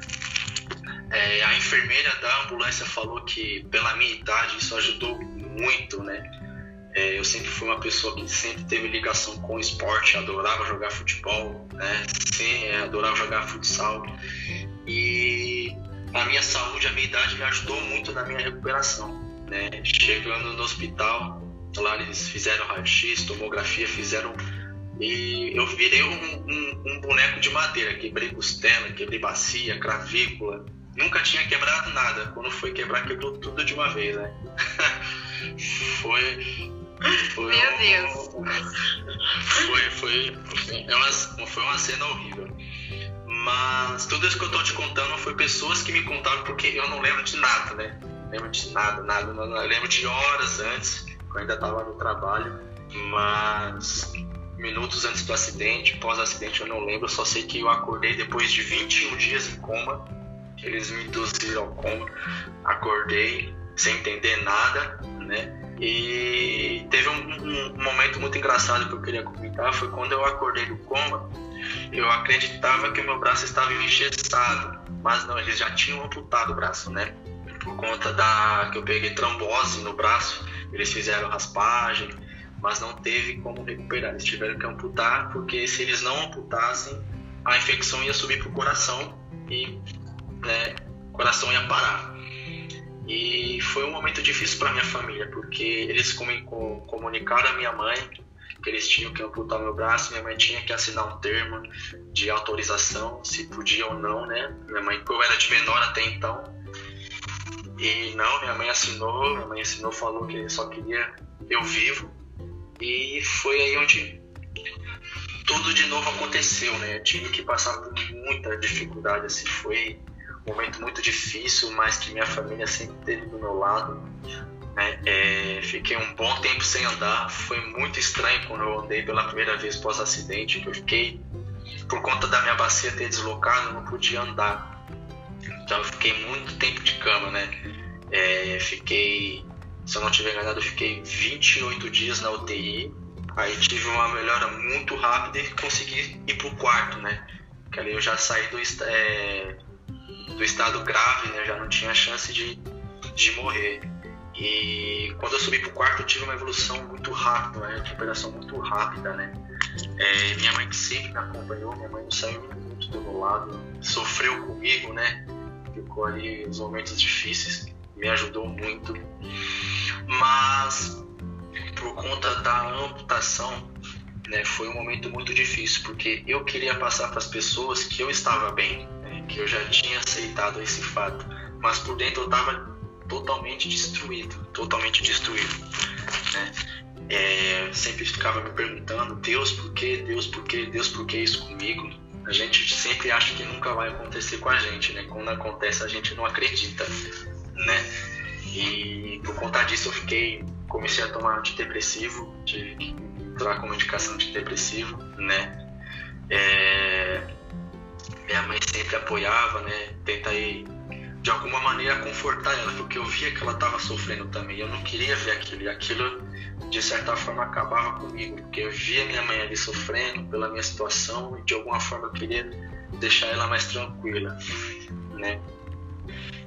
É, a enfermeira da ambulância falou que, pela minha idade, isso ajudou muito, né? É, eu sempre fui uma pessoa que sempre teve ligação com o esporte, adorava jogar futebol, né? Sim, é, adorava jogar futsal. E a minha saúde, a minha idade me ajudou muito na minha recuperação, né? Chegando no hospital, lá eles fizeram raio-x, tomografia, fizeram E eu virei um, um, um boneco de madeira, quebrei costela, quebrei bacia, cravícula. Nunca tinha quebrado nada. Quando foi quebrar, quebrou tudo de uma vez, né? foi, foi. Meu um, Deus! Foi, foi, foi, é uma, foi uma cena horrível. Mas tudo isso que eu tô te contando foi pessoas que me contaram porque eu não lembro de nada, né? Lembro de nada, nada. Não, eu lembro de horas antes, eu ainda tava no trabalho, mas minutos antes do acidente, pós-acidente eu não lembro, eu só sei que eu acordei depois de 21 dias em coma, eles me induziram ao coma, acordei sem entender nada, né? E teve um, um, momento muito engraçado que eu queria comentar, foi quando eu acordei do coma, eu acreditava que o meu braço estava engessado, mas não, eles já tinham amputado o braço, né? Por conta da que eu peguei trombose no braço, eles fizeram raspagem, mas não teve como recuperar. Eles tiveram que amputar, porque se eles não amputassem, a infecção ia subir para o coração e né, o coração ia parar. E foi um momento difícil para minha família, porque eles comunicaram a minha mãe que eles tinham que amputar meu braço, minha mãe tinha que assinar um termo de autorização, se podia ou não, né? Minha mãe, eu era de menor até então, e não, minha mãe assinou, minha mãe assinou, falou que só queria eu vivo, e foi aí onde tudo de novo aconteceu, né? Eu tive que passar por muita dificuldade, assim, foi momento muito difícil, mas que minha família sempre esteve do meu lado. Né? É, fiquei um bom tempo sem andar, foi muito estranho quando eu andei pela primeira vez pós-acidente, que eu fiquei, por conta da minha bacia ter deslocado, eu não podia andar. Então eu fiquei muito tempo de cama, né? É, fiquei, se eu não tiver enganado, eu fiquei 28 dias na UTI. Aí tive uma melhora muito rápida e consegui ir pro quarto, né? Que ali eu já saí do, é, do estado grave, né? Eu já não tinha chance de, de morrer. E quando eu subi pro quarto, eu tive uma evolução muito rápida, uma recuperação muito rápida, né? É, minha mãe que sempre me acompanhou, minha mãe não saiu muito do meu lado, sofreu comigo, né? Ficou ali nos momentos difíceis, me ajudou muito. Mas por conta da amputação, né, foi um momento muito difícil, porque eu queria passar para as pessoas que eu estava bem, que eu já tinha aceitado esse fato, mas por dentro eu estava totalmente destruído, totalmente destruído, né? É, sempre ficava me perguntando, Deus, por que, Deus, por que, Deus, por que isso comigo? A gente sempre acha que nunca vai acontecer com a gente, né? Quando acontece, a gente não acredita, né? E por conta disso eu fiquei, comecei a tomar antidepressivo, que entrar com medicação antidepressivo, né? É, minha mãe sempre apoiava, né? Tenta aí de alguma maneira confortar ela, porque eu via que ela estava sofrendo também. Eu não queria ver aquilo e aquilo de certa forma acabava comigo, porque eu via minha mãe ali sofrendo pela minha situação e de alguma forma eu queria deixar ela mais tranquila, né?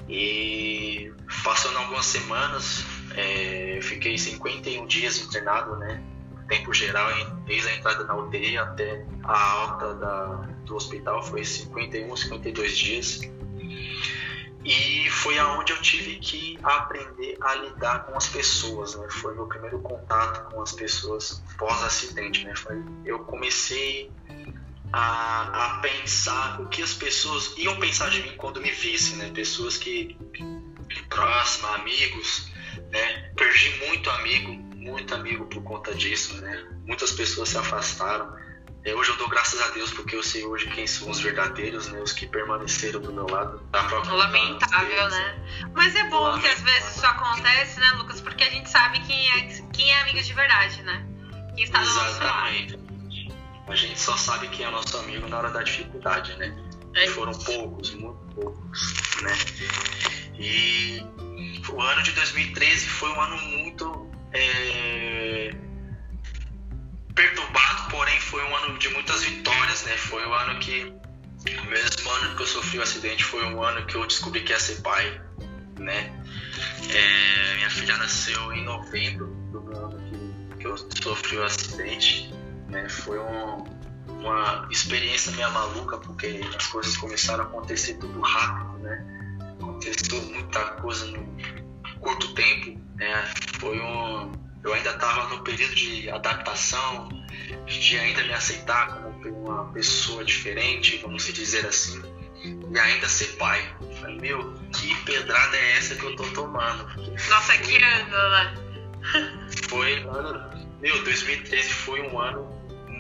E passando algumas semanas, é, fiquei 51 dias internado, né? Tempo geral, desde a entrada na UTI até a alta da, do hospital, foi 51, 52 dias. E foi aonde eu tive que aprender a lidar com as pessoas, né? Foi meu primeiro contato com as pessoas pós-acidente, né? Foi, eu comecei a, a, pensar o que as pessoas iam pensar de mim quando me vissem, né? Pessoas que próximas, amigos, né? Perdi muito amigo muito amigo por conta disso, né? Muitas pessoas se afastaram. É, hoje eu dou graças a Deus porque eu sei hoje quem são os verdadeiros, né? Os que permaneceram do meu lado. Lamentável, né? Mas é bom Lamentável. que às vezes isso acontece, né, Lucas? Porque a gente sabe quem é, quem é amigo de verdade, né? Quem está do Exatamente. nosso lado. A gente só sabe quem é nosso amigo na hora da dificuldade, né? É. E foram poucos, muito poucos, né? E o ano de 2013 foi um ano muito é, perturbado, porém foi um ano de muitas vitórias, né? Foi o um ano que, mesmo ano que eu sofri o um acidente, foi um ano que eu descobri que ia ser pai, né? É, minha filha nasceu em novembro do ano que, que eu sofri o acidente, né? Foi um, uma experiência meio maluca, porque as coisas começaram a acontecer tudo rápido, né? Aconteceu muita coisa no curto tempo, né? Foi um. eu ainda estava no período de adaptação, de ainda me aceitar como uma pessoa diferente, vamos dizer assim, e ainda ser pai. Falei, meu, que pedrada é essa que eu tô tomando? Nossa, foi, que ano, né? Foi ano. Meu, 2013 foi um ano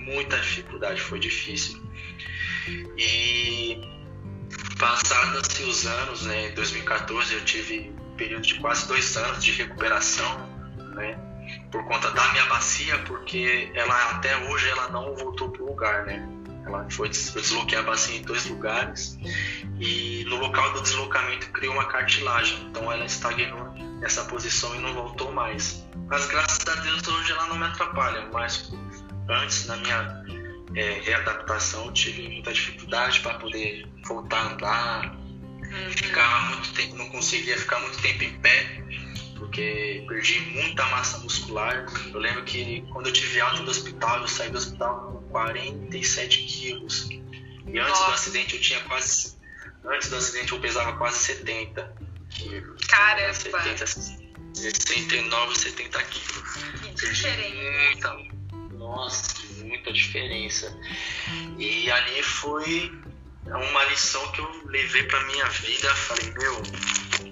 muita dificuldade, foi difícil. E passados os anos, né, em 2014 eu tive período de quase dois anos de recuperação, né, por conta da minha bacia, porque ela até hoje ela não voltou para o lugar, né. Ela foi, eu desloquei a bacia em dois lugares e no local do deslocamento criou uma cartilagem, então ela estagnou nessa posição e não voltou mais. Mas graças a Deus hoje ela não me atrapalha, mas antes na minha é, readaptação tive muita dificuldade para poder voltar a andar. Ficava muito tempo, não conseguia ficar muito tempo em pé porque perdi muita massa muscular. Eu lembro que quando eu tive alta do hospital, eu saí do hospital com 47 quilos. E antes Nossa. do acidente eu tinha quase. Antes do acidente eu pesava quase 70 quilos. Caramba! 70, 69, 70 quilos. Que diferença. Muita, nossa, muita diferença. E ali foi uma lição que eu levei para minha vida. Falei, meu,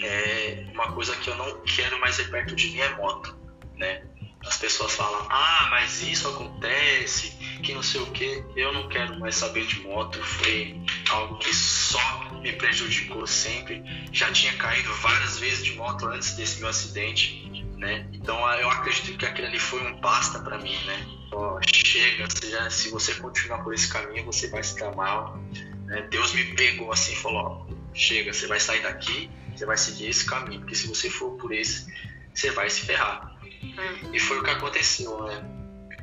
é uma coisa que eu não quero mais ver perto de mim é moto, né? As pessoas falam, ah, mas isso acontece, que não sei o que. Eu não quero mais saber de moto. Foi algo que só me prejudicou sempre. Já tinha caído várias vezes de moto antes desse meu acidente, né? Então eu acredito que aquilo ali foi um basta para mim, né? Ó, chega, seja, se você continuar por esse caminho, você vai se dar mal. Né? Deus me pegou assim e falou: ó, chega, você vai sair daqui, você vai seguir esse caminho, porque se você for por esse, você vai se ferrar. Hum. E foi o que aconteceu, né?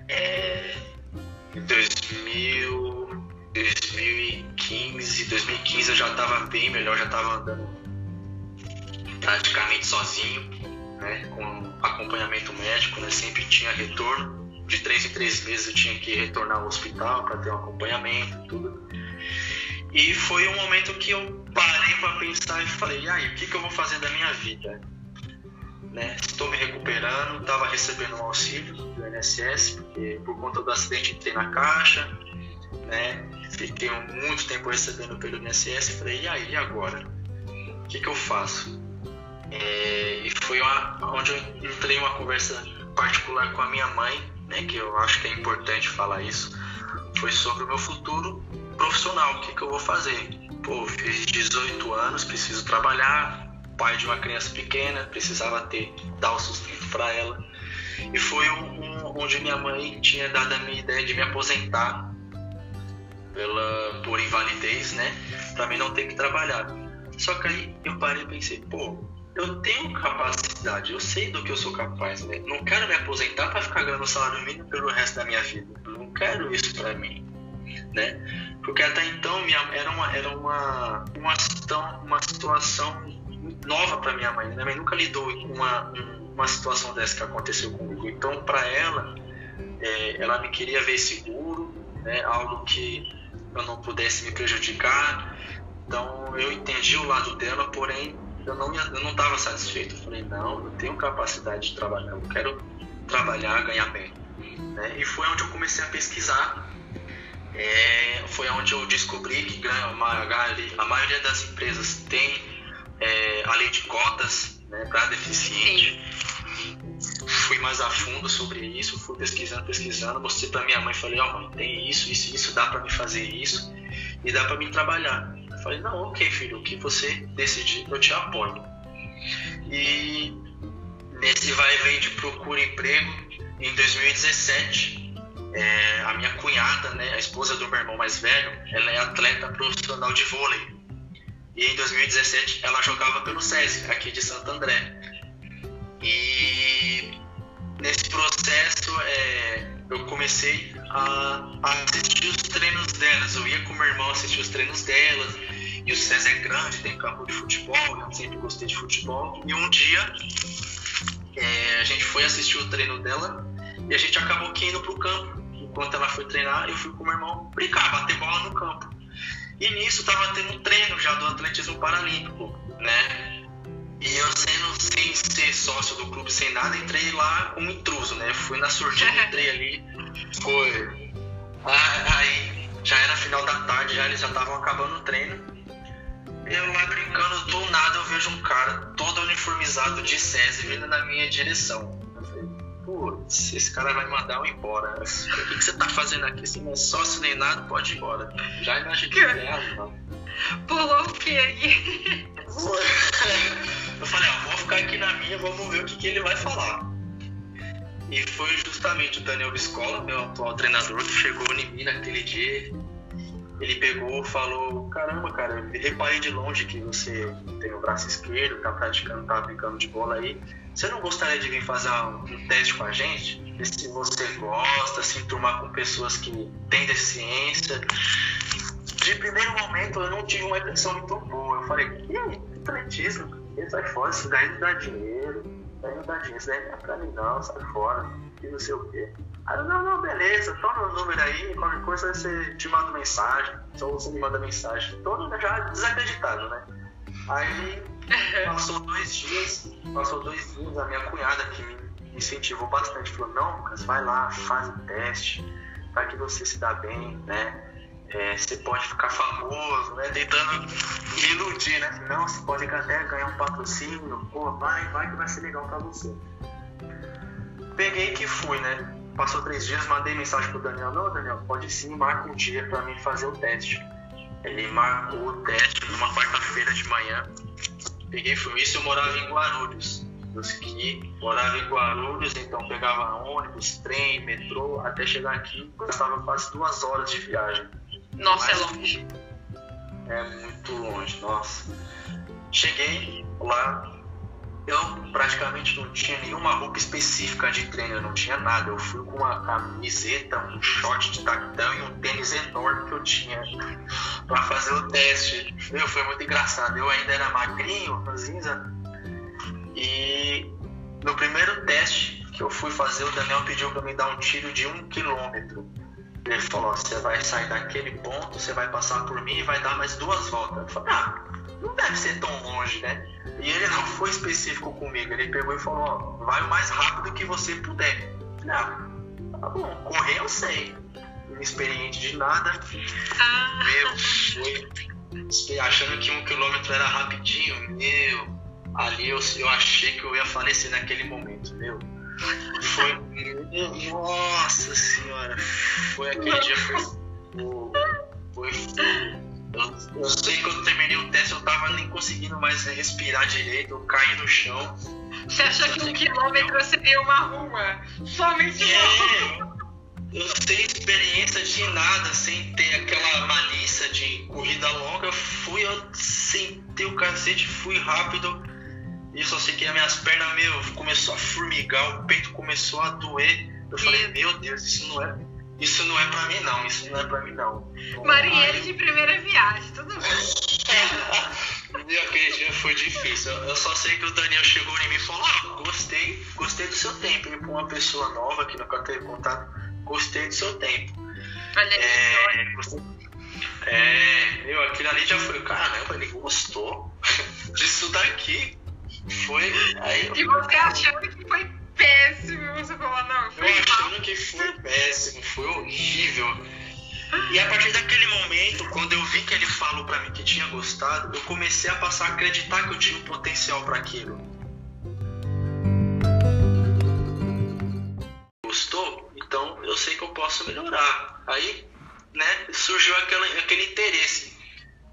É, em 2000, 2015, 2015 eu já estava bem melhor, já estava andando praticamente sozinho, né? Com acompanhamento médico, né? Sempre tinha retorno. De três em três meses eu tinha que retornar ao hospital para ter um acompanhamento, tudo. E foi um momento que eu parei para pensar e falei, e aí, o que, que eu vou fazer da minha vida? Né? Estou me recuperando, estava recebendo um auxílio do INSS, porque por conta do acidente entrei na caixa, né? Fiquei muito tempo recebendo pelo INSS e falei, e aí, e agora? O que, que eu faço? É, e foi uma, onde eu entrei uma conversa particular com a minha mãe, né, que eu acho que é importante falar isso, foi sobre o meu futuro profissional, o que, que eu vou fazer? Pô, fiz 18 anos, preciso trabalhar, pai de uma criança pequena, precisava ter, dar o sustento para ela. E foi um, onde minha mãe tinha dado a minha ideia de me aposentar pela, por invalidez, né? Para mim não ter que trabalhar. Só que aí eu parei e pensei, pô, eu tenho capacidade, eu sei do que eu sou capaz, né? Não quero me aposentar para ficar ganhando salário mínimo pelo resto da minha vida. Não quero isso para mim, né? Porque até então minha, era, uma, era uma, uma, uma situação nova para minha mãe. Minha mãe nunca lidou com uma, uma situação dessa que aconteceu comigo. Então, para ela, é, ela me queria ver seguro, né, algo que eu não pudesse me prejudicar. Então, eu entendi o lado dela, porém, eu não eu não estava satisfeito. Eu falei, não, eu tenho capacidade de trabalhar, eu quero trabalhar, ganhar bem. Né? E foi onde eu comecei a pesquisar é, foi onde eu descobri que a maioria das empresas tem é, a lei de cotas né, para deficiente. Fui mais a fundo sobre isso, fui pesquisando, pesquisando, mostrei para minha mãe, falei, ó oh, mãe, tem isso, isso, isso, dá para me fazer isso e dá para me trabalhar. Eu falei, não, ok filho, o que você decidir, eu te apoio. E nesse vai e vem de procura emprego, em 2017, é, a minha cunhada, né, a esposa do meu irmão mais velho, ela é atleta profissional de vôlei. E em 2017 ela jogava pelo SESI, aqui de Santo André. E nesse processo é, eu comecei a, assistir os treinos delas. Eu ia com meu irmão assistir os treinos delas. E o SESI é grande, tem campo de futebol, eu sempre gostei de futebol. E um dia é, a gente foi assistir o treino dela e a gente acabou que indo pro campo enquanto ela foi treinar, eu fui com meu irmão brincar, bater bola no campo. E nisso tava tendo um treino já do atletismo paralímpico, né? E eu sendo sem ser sócio do clube, sem nada, entrei lá como intruso, né? Fui na surdina, entrei ali, foi. Aí já era final da tarde, já eles já estavam acabando o treino. Eu lá brincando, do nada eu vejo um cara todo uniformizado de SESI vindo na minha direção. Putz, esse cara vai mandar eu embora. O que, que você tá fazendo aqui? Se não é sócio nem nada, pode ir embora. Já imaginei, é, não. Pulou o que aqui? Eu falei, ah, vou ficar aqui na minha, vamos ver o que, que ele vai falar. E foi justamente o Daniel Biscola, meu atual treinador, que chegou em mim naquele dia ele pegou falou, caramba, cara, reparei de longe que você tem o braço esquerdo, tá praticando, tá brincando de bola aí. Você não gostaria de vir fazer um teste com a gente? Ver se você gosta, se enturmar com pessoas que têm deficiência. De primeiro momento eu não tive uma impressão muito boa. Eu falei, que atletismo? Ele sai fora, isso daí não dá dinheiro, isso daí não dá dinheiro, isso daí não é pra mim não, sai fora, e não sei o quê. Aí eu, não, não, beleza, toma o número aí, qualquer coisa você te manda mensagem, só você me manda mensagem. Todo já desacreditado, né? Aí passou dois dias, passou dois dias, a minha cunhada que me incentivou bastante, falou, não, Lucas, vai lá, faz o teste, para que você se dá bem, né? É, você pode ficar famoso, né? Tentando me iludir, né? Não, você pode até ganhar um patrocínio, pô, vai, vai que vai ser legal para você. Peguei que fui, né? Passou três dias, mandei mensagem pro Daniel. Não, Daniel, pode sim, marca um dia para mim fazer o teste. Ele marcou o teste numa quarta-feira de manhã. Peguei, fui isso, eu morava em Guarulhos. Eu que morava em Guarulhos, então pegava ônibus, trem, metrô, até chegar aqui, gastava quase duas horas de viagem. Nossa, Mas, é longe. É muito longe, nossa. Cheguei lá, eu praticamente não tinha nenhuma roupa específica de treino, eu não tinha nada. Eu fui com uma camiseta, um short de tactão e um tênis enorme que eu tinha para fazer o teste. Meu, foi muito engraçado. Eu ainda era magrinho, cinza. E no primeiro teste que eu fui fazer, o Daniel pediu para me dar um tiro de um quilômetro. Ele falou: você vai sair daquele ponto, você vai passar por mim e vai dar mais duas voltas. Eu falei: ah, não deve ser tão longe, né? E ele não foi específico comigo, ele pegou e falou, ó, vai o mais rápido que você puder. Ah, tá bom, correr eu sei. Inexperiente de nada. Ah. Meu, foi achando que um quilômetro era rapidinho, meu. Ali eu, eu achei que eu ia falecer naquele momento, meu. Foi. Nossa senhora! Foi aquele dia foi. Foi. foi eu, eu, sei que eu terminei o teste, eu tava nem conseguindo mais respirar direito, eu caí no chão. Você achou que um quilômetro seria uma rua? Somente uma é, rua. Eu sem experiência de nada, sem ter aquela malícia de corrida longa, fui, eu sentei o cacete, fui rápido. E só sei que as minhas pernas, meu, começou a formigar, o peito começou a doer. Eu falei, meu Deus, isso não é isso não é pra mim não, isso não é pra mim não. Marinheiro de primeira viagem, tudo bem. Aquele dia foi difícil. Eu só sei que o Daniel chegou em mim e falou: ah, gostei, gostei do seu tempo. E pra uma pessoa nova que nunca teve contato, gostei do seu tempo. Olha é, gostei, é, eu, aquilo ali já foi, caramba, ele gostou disso daqui. Foi. Aí e você achando que foi péssimo. Você falou, não, foi Eu achando que foi péssimo, foi horrível. E a partir daquele momento, quando eu vi que ele falou para mim que tinha gostado, eu comecei a passar a acreditar que eu tinha um potencial para aquilo. Gostou? Então eu sei que eu posso melhorar. Aí, né, surgiu aquela, aquele interesse.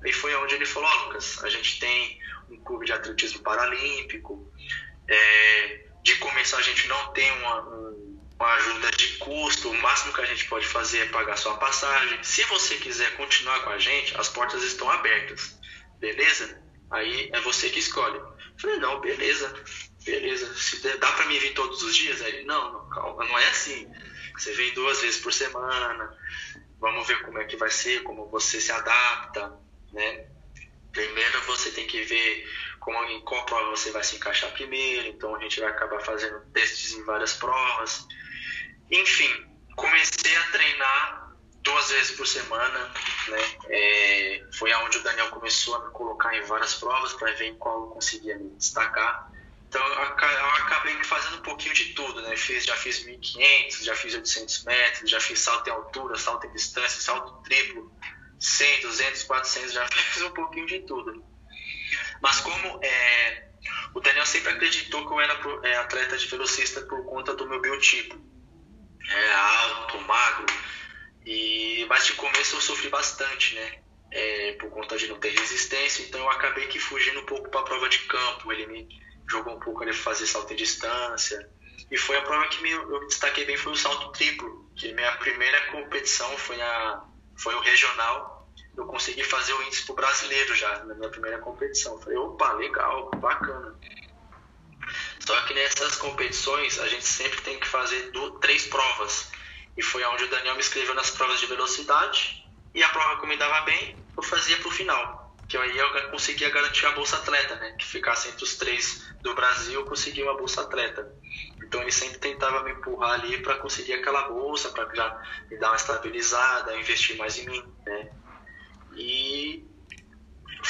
Aí foi onde ele falou: oh, Lucas, a gente tem um clube de atletismo paralímpico, é, de começo a gente não tem uma, uma ajuda de custo, o máximo que a gente pode fazer é pagar sua passagem. Se você quiser continuar com a gente, as portas estão abertas, beleza? Aí é você que escolhe. Falei, não, beleza, beleza. Se dá para mim vir todos os dias? Aí ele, não, não, calma, não é assim. Você vem duas vezes por semana, vamos ver como é que vai ser, como você se adapta, né? Primeiro você tem que ver como, em qual prova você vai se encaixar primeiro, então a gente vai acabar fazendo testes em várias provas. Enfim, comecei a treinar duas vezes por semana, né? É, foi aonde o Daniel começou a me colocar em várias provas para ver em qual eu conseguia me destacar. Então eu acabei me fazendo um pouquinho de tudo, né? Fiz, já fiz 1.500, já fiz 800 metros, já fiz salto em altura, salto em distância, salto triplo, 100, 200, 400, já fiz um pouquinho de tudo. Mas como é, o Daniel sempre acreditou que eu era é, atleta de velocista por conta do meu biotipo. É, alto, magro, e, mas de começo eu sofri bastante, né? É, por conta de não ter resistência, então eu acabei que fugindo um pouco para a prova de campo. Ele me jogou um pouco ali fazer salto em distância. E foi a prova que me, eu me destaquei bem foi o salto triplo, que minha primeira competição foi, a, foi o regional. Eu consegui fazer o índice pro brasileiro já, na minha primeira competição. Falei, opa, legal, bacana. Só que nessas competições a gente sempre tem que fazer do, três provas. E foi onde o Daniel me inscreveu nas provas de velocidade. E a prova que eu me dava bem, eu fazia pro final que aí eu conseguia garantir a bolsa atleta, né? Que ficasse entre os três do Brasil, eu conseguia uma bolsa atleta. Então ele sempre tentava me empurrar ali para conseguir aquela bolsa, para já me dar uma estabilizada, investir mais em mim, né? E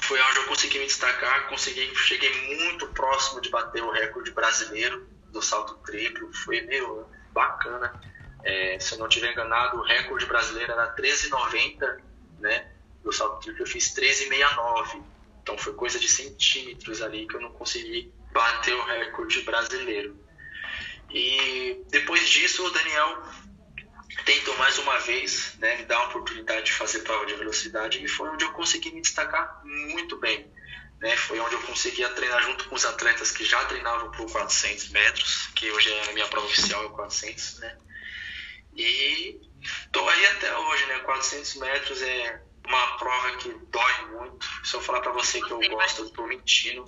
foi onde eu consegui me destacar, consegui, cheguei muito próximo de bater o recorde brasileiro do salto triplo, foi meio bacana. É, se eu não tiver enganado, o recorde brasileiro era 13,90, né? do salto triplo eu fiz 13,69. Então foi coisa de centímetros ali que eu não consegui bater o recorde brasileiro. E depois disso o Daniel tentou mais uma vez né, me dar a oportunidade de fazer prova de velocidade e foi onde eu consegui me destacar muito bem. Né? Foi onde eu conseguia treinar junto com os atletas que já treinavam por 400 metros, que hoje é a minha prova oficial é 400, né? E tô aí até hoje, né? 400 metros é uma prova que dói muito. Se eu falar para você que eu gosto, eu tô mentindo.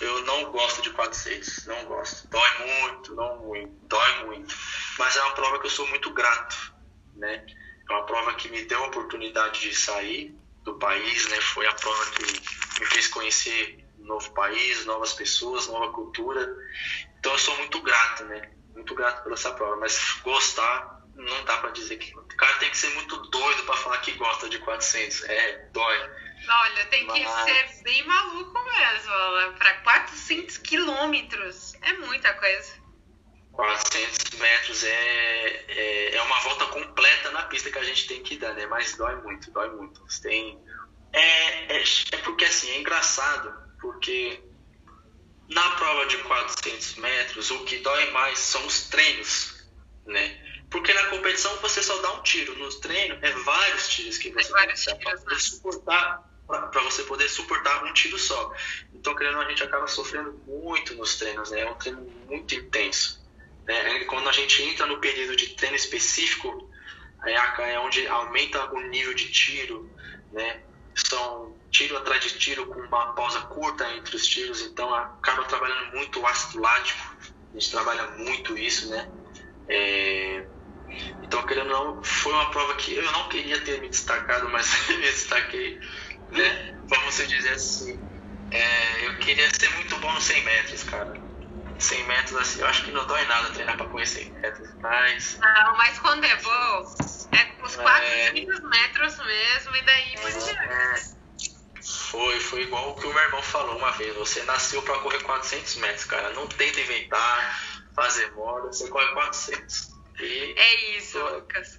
Eu não gosto de 400, não gosto. Dói muito, não muito, dói muito. Mas é uma prova que eu sou muito grato, né? É uma prova que me deu a oportunidade de sair do país, né? Foi a prova que me fez conhecer um novo país, novas pessoas, nova cultura. Então eu sou muito grato, né? Muito grato por essa prova. Mas gostar não dá para dizer que. O cara tem que ser muito doido para falar que gosta de 400. É, dói. Olha, tem Mas... que ser bem maluco mesmo. Para 400 quilômetros é muita coisa. 400 metros é, é, é, uma volta completa na pista que a gente tem que dar, né? Mas dói muito, dói muito. Você tem. É, é, é porque assim, é engraçado, porque na prova de 400 metros, o que dói mais são os treinos, né? Porque na competição você só dá um tiro, nos treinos é vários tiros que você vários tiros, para poder suportar para você poder suportar um tiro só. Então, querendo, a gente acaba sofrendo muito nos treinos, né? É um treino muito intenso. Né? Quando a gente entra no período de treino específico, é onde aumenta o nível de tiro, né? São tiro atrás de tiro com uma pausa curta entre os tiros, então acaba trabalhando muito o ácido lático. A gente trabalha muito isso, né? É, então, querendo ou não, foi uma prova que eu não queria ter me destacado, mas me destaquei, né? Vamos dizer assim. É, eu queria ser muito bom nos 100 metros, cara. 100 metros, assim, eu acho que não dói nada treinar pra correr 100 metros, mas. Não, mas quando é bom, é os 400 é... metros mesmo, e daí por é... diante. Foi, foi igual o que o meu irmão falou uma vez. Você nasceu para correr 400 metros, cara. Não tenta inventar, fazer moda, você corre 400. É isso, Lucas.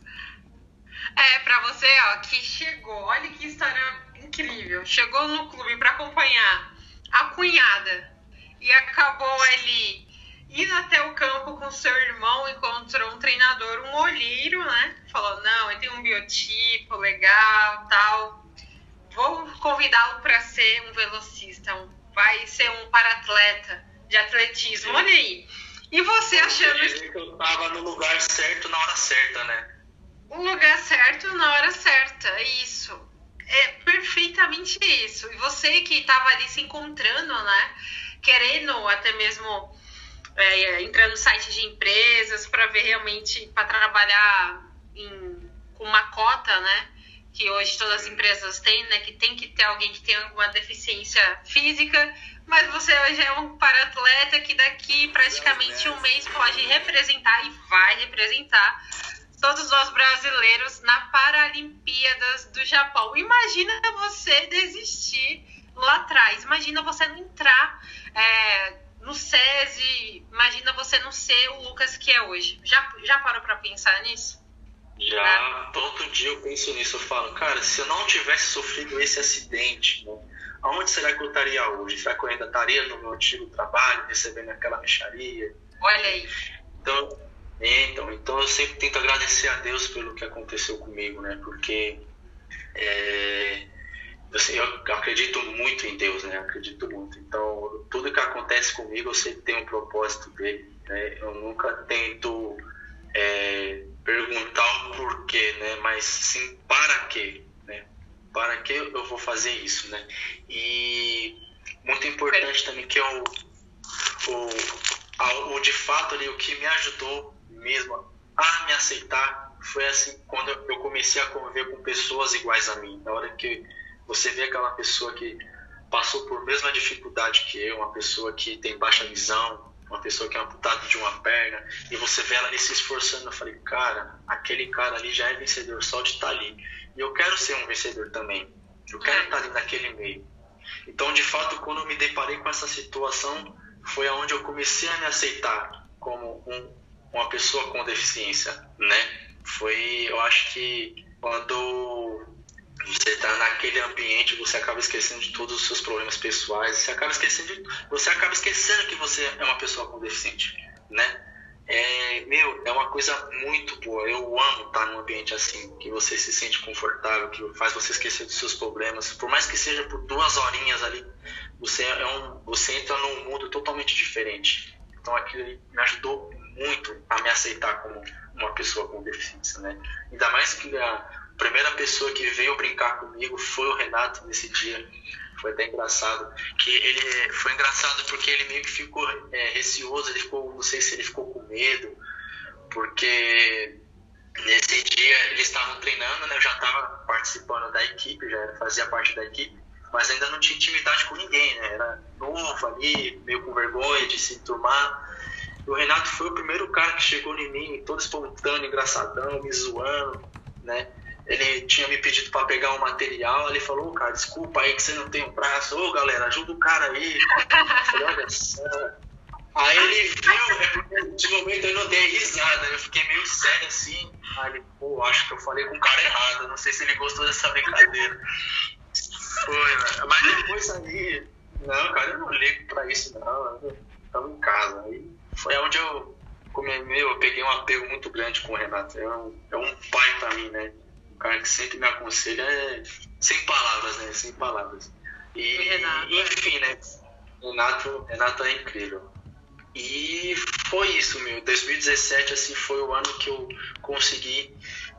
É, pra você, ó, que chegou, olha que história incrível. Chegou no clube para acompanhar a cunhada e acabou ali indo até o campo com seu irmão, encontrou um treinador, um olheiro, né? Falou: não, ele tem um biotipo legal, tal. Vou convidá-lo para ser um velocista, vai ser um paratleta de atletismo. Olha aí. E você achando. que eu tava no lugar certo na hora certa, né? O lugar certo na hora certa, isso. É perfeitamente isso. E você que tava ali se encontrando, né? Querendo até mesmo é, entrar no site de empresas para ver realmente, para trabalhar em, com uma cota, né? Que hoje todas as empresas têm, né? Que tem que ter alguém que tem alguma deficiência física mas você hoje é um paratleta que daqui praticamente um mês pode representar e vai representar todos nós brasileiros na Paralimpíadas do Japão. Imagina você desistir lá atrás. Imagina você não entrar é, no SESI. Imagina você não ser o Lucas que é hoje. Já, já parou para pensar nisso? Já, é. todo dia eu penso nisso. Eu falo, cara, se eu não tivesse sofrido esse acidente, né, aonde será que eu estaria hoje? Será que eu ainda estaria no meu antigo trabalho, recebendo aquela mexaria? Olha aí. Então, então, então eu sempre tento agradecer a Deus pelo que aconteceu comigo, né? Porque é, assim, eu acredito muito em Deus, né? Acredito muito. Então, tudo que acontece comigo, eu sempre tenho um propósito dele. Né? Eu nunca tento é, perguntar o porquê, né? Mas sim para quê, né? Para que eu vou fazer isso, né? E muito importante também que é o, o, o de fato ali o que me ajudou mesmo a me aceitar foi assim quando eu comecei a conviver com pessoas iguais a mim. Na hora que você vê aquela pessoa que passou por mesma dificuldade que eu, uma pessoa que tem baixa visão, uma pessoa que é amputada de uma perna, e você vê ela ali se esforçando, eu falei, cara, aquele cara ali já é vencedor só de estar tá ali. E eu quero ser um vencedor também. Eu quero estar ali naquele meio. Então, de fato, quando eu me deparei com essa situação, foi aonde eu comecei a me aceitar como um uma pessoa com deficiência, né? Foi, eu acho que quando você está naquele ambiente, você acaba esquecendo de todos os seus problemas pessoais, você acaba esquecendo, de, você acaba esquecendo que você é uma pessoa com deficiente, né? É, meu, é uma coisa muito boa. Eu amo estar num ambiente assim, que você se sente confortável, que faz você esquecer dos seus problemas. Por mais que seja por duas horinhas ali, você é um, você entra num mundo totalmente diferente. Então aquilo me ajudou muito a me aceitar como uma pessoa com deficiência, né? Ainda mais que a primeira pessoa que veio brincar comigo foi o Renato nesse dia. Foi até engraçado. Que ele foi engraçado porque ele meio que ficou é, receoso, ele ficou, não sei se ele ficou com medo, porque nesse dia eles estavam treinando, né? Eu já estava participando da equipe, já fazia parte da equipe, mas ainda não tinha intimidade com ninguém, né? Era novo ali, meio com vergonha de se enturmar. O Renato foi o primeiro cara que chegou em mim, todo espontâneo, engraçadão, me zoando, né? Ele tinha me pedido para pegar um material, ele falou, cara, desculpa aí que você não tem um braço, ô galera, ajuda o cara aí. Falei, olha só. Aí ele viu, é porque momento eu não dei risada, eu fiquei meio sério assim. Aí ele, pô, acho que eu falei com o cara errado, não sei se ele gostou dessa brincadeira. Foi, né? mas depois aí, não, cara, eu não ligo pra isso não, estamos em casa. Aí foi onde eu, meu, eu peguei um apego muito grande com o Renato. É um, é um pai para mim, né? Cara que sempre me aconselha é sem palavras, né? Sem palavras. E, Renato, é. enfim, né? Renato, Renato é incrível. E foi isso, meu. 2017 assim foi o ano que eu consegui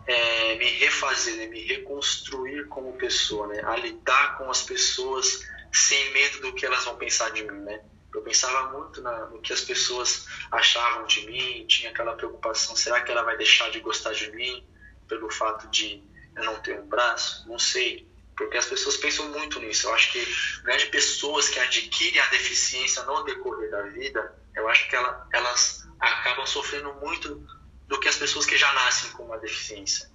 é, me refazer, né? me reconstruir como pessoa, né? A lidar com as pessoas sem medo do que elas vão pensar de mim, né? Eu pensava muito na, no que as pessoas achavam de mim, tinha aquela preocupação: será que ela vai deixar de gostar de mim pelo fato de eu não ter um braço? Não sei, porque as pessoas pensam muito nisso. Eu acho que grandes pessoas que adquirem a deficiência no decorrer da vida, eu acho que ela, elas acabam sofrendo muito do que as pessoas que já nascem com uma deficiência.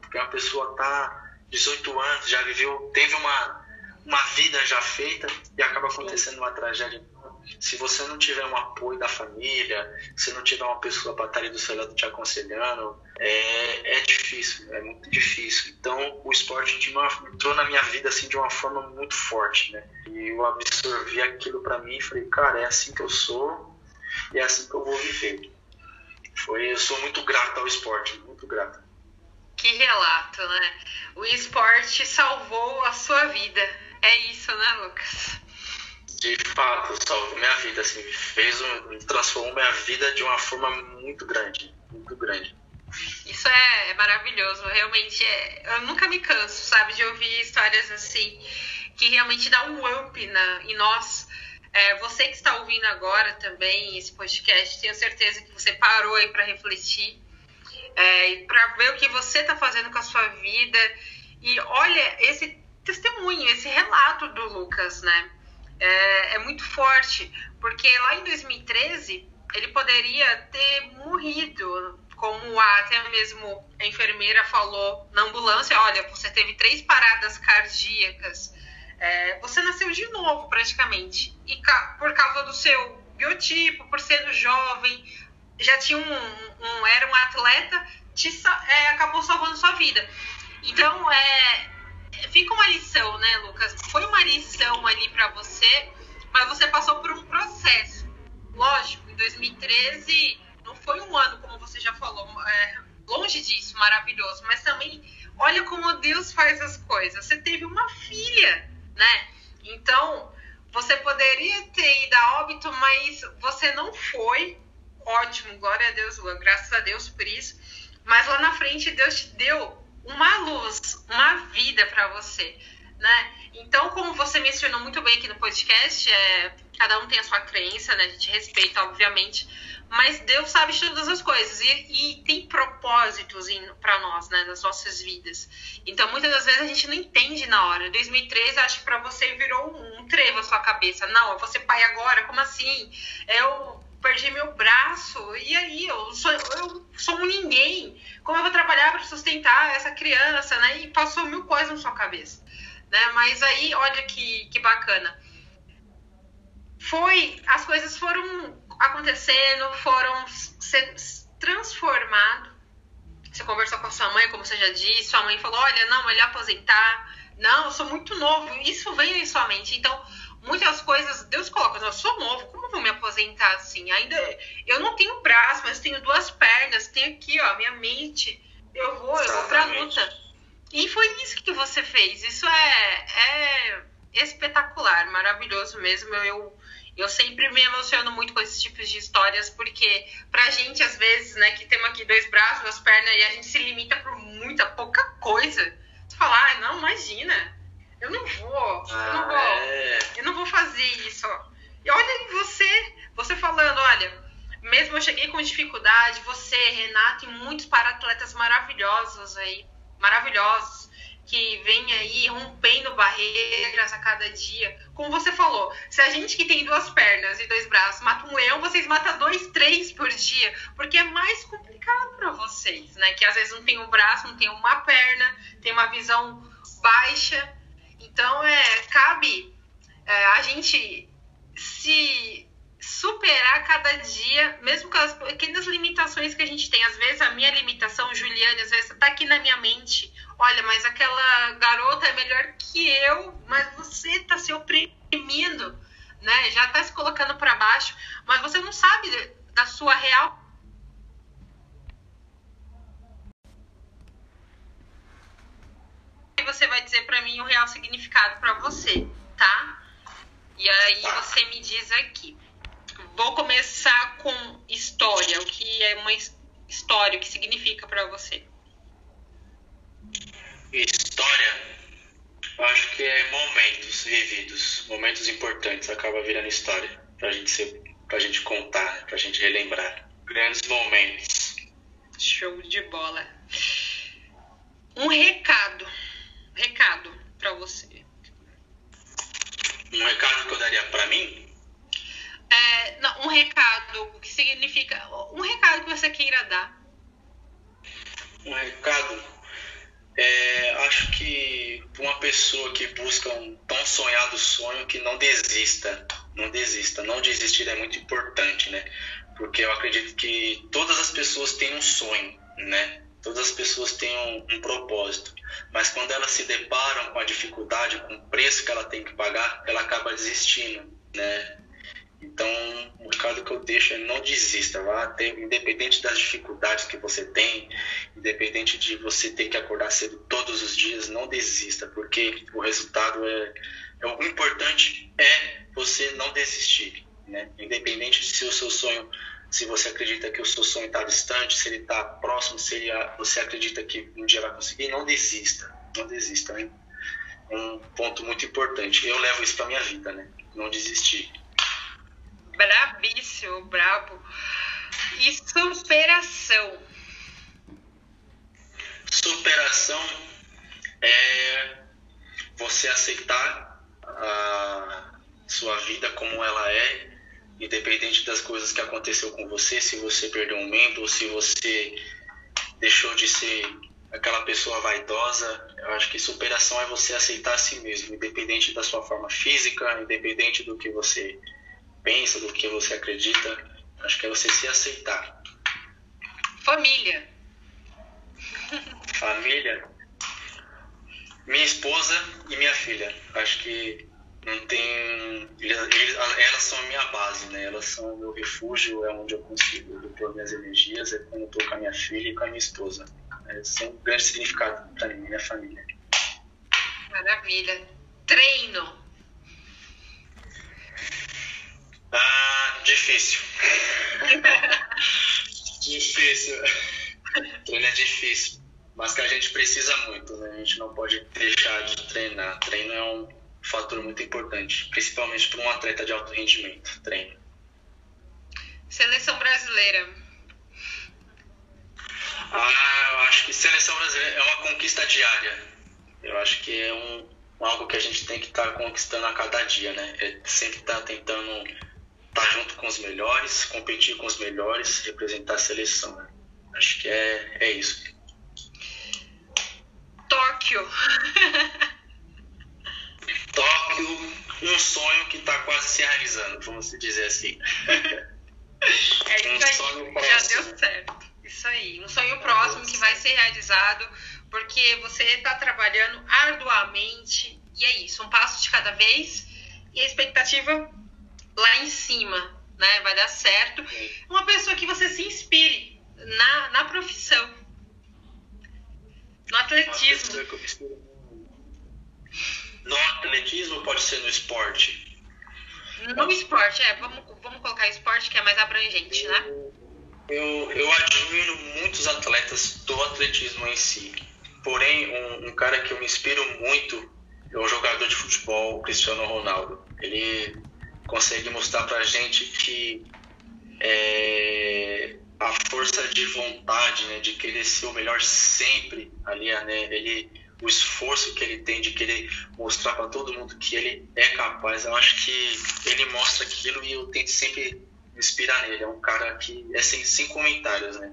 Porque uma pessoa está 18 anos, já viveu, teve uma uma vida já feita e acaba acontecendo uma tragédia. Se você não tiver um apoio da família, se não tiver uma pessoa para estar ali do seu lado te aconselhando, é, é difícil, é muito difícil. Então, o esporte de uma, entrou na minha vida assim de uma forma muito forte, né? E eu absorvi aquilo para mim e falei, cara, é assim que eu sou e é assim que eu vou viver. Foi, eu sou muito grato ao esporte, muito grato. Que relato, né? O esporte salvou a sua vida é isso, né, Lucas? De fato, salvou minha vida, assim, fez um, transformou minha vida de uma forma muito grande, muito grande. Isso é, é maravilhoso, realmente é, eu nunca me canso, sabe, de ouvir histórias assim que realmente dá um up na, em nós. É, você que está ouvindo agora também esse podcast, tenho certeza que você parou aí para refletir é, para ver o que você está fazendo com a sua vida. E olha, esse testemunho, esse relato do Lucas, né? É, é, muito forte, porque lá em 2013 ele poderia ter morrido, como a, até mesmo a enfermeira falou na ambulância, olha, você teve três paradas cardíacas, é, você nasceu de novo praticamente. E por causa do seu biotipo, por ser jovem, já tinha um, um era um atleta, te, é, acabou salvando sua vida. Então, é, fica uma lição, né, Lucas? Foi uma lição ali para você, mas você passou por um processo. Lógico, em 2013 não foi um ano, como você já falou, é, longe disso, maravilhoso, mas também olha como Deus faz as coisas. Você teve uma filha, né? Então, você poderia ter ido a óbito, mas você não foi. Ótimo, glória a Deus, graças a Deus por isso. Mas lá na frente, Deus te deu uma luz, uma vida para você, né? Então, como você mencionou muito bem aqui no podcast, é, cada um tem a sua crença, né? A gente respeita, obviamente, mas Deus sabe de todas as coisas e, e tem propósitos para nós, né, nas nossas vidas. Então, muitas das vezes a gente não entende na hora. 2013, acho que para você virou um, trevo a sua cabeça. Não, eu vou ser pai agora, como assim? Eu perdi meu braço, e aí? Eu sou, eu sou um ninguém. Como eu vou trabalhar para sustentar essa criança, né? E passou mil coisas na sua cabeça. Né? Mas aí, olha que, que bacana. Foi, as coisas foram acontecendo, foram sendo transformados. Você conversou com a sua mãe, como você já disse, sua mãe falou: olha, não, melhor aposentar. Não, eu sou muito novo. Isso veio em sua mente. Então, muitas coisas Deus coloca, eu sou novo, como eu vou me aposentar assim? Ainda eu não tenho braço, mas tenho duas pernas, tenho aqui, ó, minha mente. Eu vou, eu vou pra luta. E foi isso que você fez. Isso é, é espetacular, maravilhoso mesmo. Eu, eu sempre me emociono muito com esses tipos de histórias, porque pra gente, às vezes, né, que temos aqui dois braços, duas pernas, e a gente se limita por muita, pouca coisa. Você fala, ah, não, imagina, eu não vou, ah, eu não vou, é. eu não vou fazer isso. E olha você, você falando, olha, mesmo eu cheguei com dificuldade, você, Renato, e muitos para-atletas maravilhosos aí, maravilhosos, que vem aí rompendo barreiras a cada dia. Como você falou, se a gente que tem duas pernas e dois braços mata um leão, vocês matam dois, três por dia, porque é mais complicado para vocês, né? Que às vezes não tem um braço, não tem uma perna, tem uma visão baixa. Então, é, cabe é, a gente se superar cada dia, mesmo com as pequenas limitações que a gente tem. Às vezes a minha limitação, Juliane, às vezes tá aqui na minha mente olha, mas aquela garota é melhor que eu, mas você está se oprimindo, né? Já está se colocando para baixo, mas você não sabe da sua real você vai dizer para mim o real significado para você, tá? E aí você me diz aqui. Vou começar com história, o que é uma história, o que significa para você? História, eu acho que é momentos vividos, momentos importantes, acaba virando história, pra gente, ser, pra gente contar, pra gente relembrar. Grandes momentos. Show de bola. Um recado, recado para você. Um recado que eu daria para mim? É, não, um recado, o que significa. Um recado que você queira dar. Um recado é, acho que uma pessoa que busca um tão sonhado sonho que não desista, não desista, não desistir é muito importante, né? Porque eu acredito que todas as pessoas têm um sonho, né? Todas as pessoas têm um, um propósito, mas quando elas se deparam com a dificuldade, com o preço que ela tem que pagar, ela acaba desistindo, né? Então, o recado que eu deixo é não desista, vá independente das dificuldades que você tem, independente de você ter que acordar cedo todos os dias, não desista, porque o resultado é, é o importante é você não desistir, né? Independente de se o seu sonho, se você acredita que o seu sonho está distante, se ele está próximo, se ele, você acredita que um dia vai conseguir, não desista, não desista, né? Um ponto muito importante. Eu levo isso para minha vida, né? Não desistir brabíssimo, brabo. E superação. Superação é você aceitar a sua vida como ela é, independente das coisas que aconteceu com você, se você perdeu um membro, se você deixou de ser aquela pessoa vaidosa. Eu acho que superação é você aceitar a si mesmo, independente da sua forma física, independente do que você pensa, do que você acredita. Acho que é você se aceitar. Família. Família. Minha esposa e minha filha. Acho que não tem. Elas são a minha base, né? Elas são o meu refúgio, é onde eu consigo repor minhas energias, é quando eu tô com a minha filha e com a minha esposa. Elas são um grande significado para mim, minha família. Maravilha. Treino. Ah, difícil. difícil. Treino é difícil. Mas que a gente precisa muito, né? A gente não pode deixar de treinar. Treino é um fator muito importante, principalmente para um atleta de alto rendimento. Treino. Seleção brasileira. Ah, eu acho que seleção brasileira é uma conquista diária. Eu acho que é um, algo que a gente tem que estar tá conquistando a cada dia, né? É sempre estar tá tentando estar tá junto com os melhores, competir com os melhores, representar a seleção. Né? Acho que é, é isso. Tóquio. Um sonho que está quase se realizando, vamos dizer assim. É um isso aí, já deu certo. Isso aí, um sonho próximo que vai ser realizado, porque você está trabalhando arduamente, e é isso, um passo de cada vez, e a expectativa lá em cima, né? Vai dar certo. Uma pessoa que você se inspire na, na profissão. No atletismo. No atletismo pode ser no esporte? No esporte, é. Vamos, vamos colocar esporte que é mais abrangente, né? Eu, eu admiro muitos atletas do atletismo em si. Porém, um, um cara que eu me inspiro muito é o jogador de futebol, Cristiano Ronaldo. Ele consegue mostrar pra gente que é, a força de vontade, né, de querer ser o melhor sempre ali, né, ele, o esforço que ele tem de querer mostrar para todo mundo que ele é capaz, eu acho que ele mostra aquilo e eu tento sempre me inspirar nele. É um cara que é sem, sem comentários, né?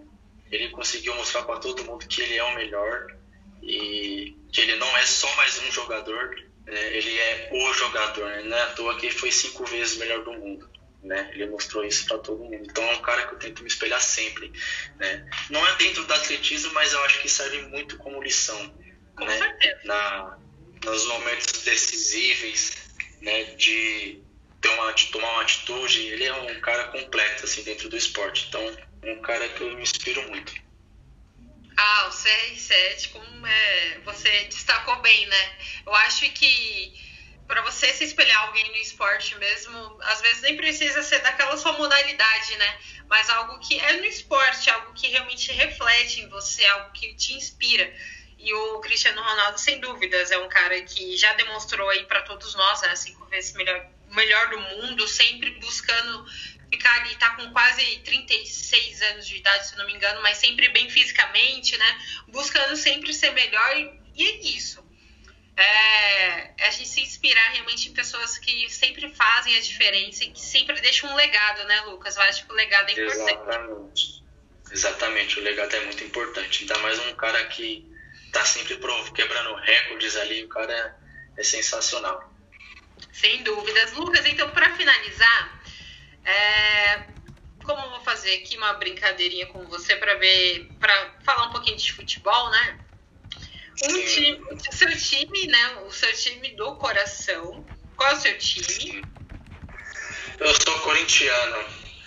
Ele conseguiu mostrar para todo mundo que ele é o melhor e que ele não é só mais um jogador, é, ele é o jogador, né? não é à toa que ele foi cinco vezes melhor do mundo. Né? Ele mostrou isso para todo mundo. Então é um cara que eu tento me espelhar sempre. Né? Não é dentro do atletismo, mas eu acho que serve muito como lição. Com né? certeza. Na, nos momentos decisíveis, né? de, tomar, de tomar uma atitude. Ele é um cara completo assim, dentro do esporte. Então é um cara que eu me inspiro muito. Ah, o CR7, como é, você destacou bem, né? Eu acho que para você se espelhar alguém no esporte mesmo, às vezes nem precisa ser daquela sua modalidade, né? Mas algo que é no esporte, algo que realmente reflete em você, algo que te inspira. E o Cristiano Ronaldo, sem dúvidas, é um cara que já demonstrou aí para todos nós, né? Cinco vezes melhor, melhor do mundo, sempre buscando ficar ali, tá com quase 36 anos de idade, se não me engano, mas sempre bem fisicamente, né? Buscando sempre ser melhor e, é isso. É, é, a gente se inspirar realmente em pessoas que sempre fazem a diferença e que sempre deixam um legado, né, Lucas? Eu acho que o legado é importante. Exatamente. Exatamente, o legado é muito importante. Ainda mais um cara que tá sempre quebrando recordes ali, o cara é, é sensacional. Sem dúvidas. Lucas, então, para finalizar, é, como eu vou fazer aqui uma brincadeirinha com você para ver, para falar um pouquinho de futebol, né? Um time, o seu time, né? O seu time do coração. Qual é o seu time? Eu sou corintiano.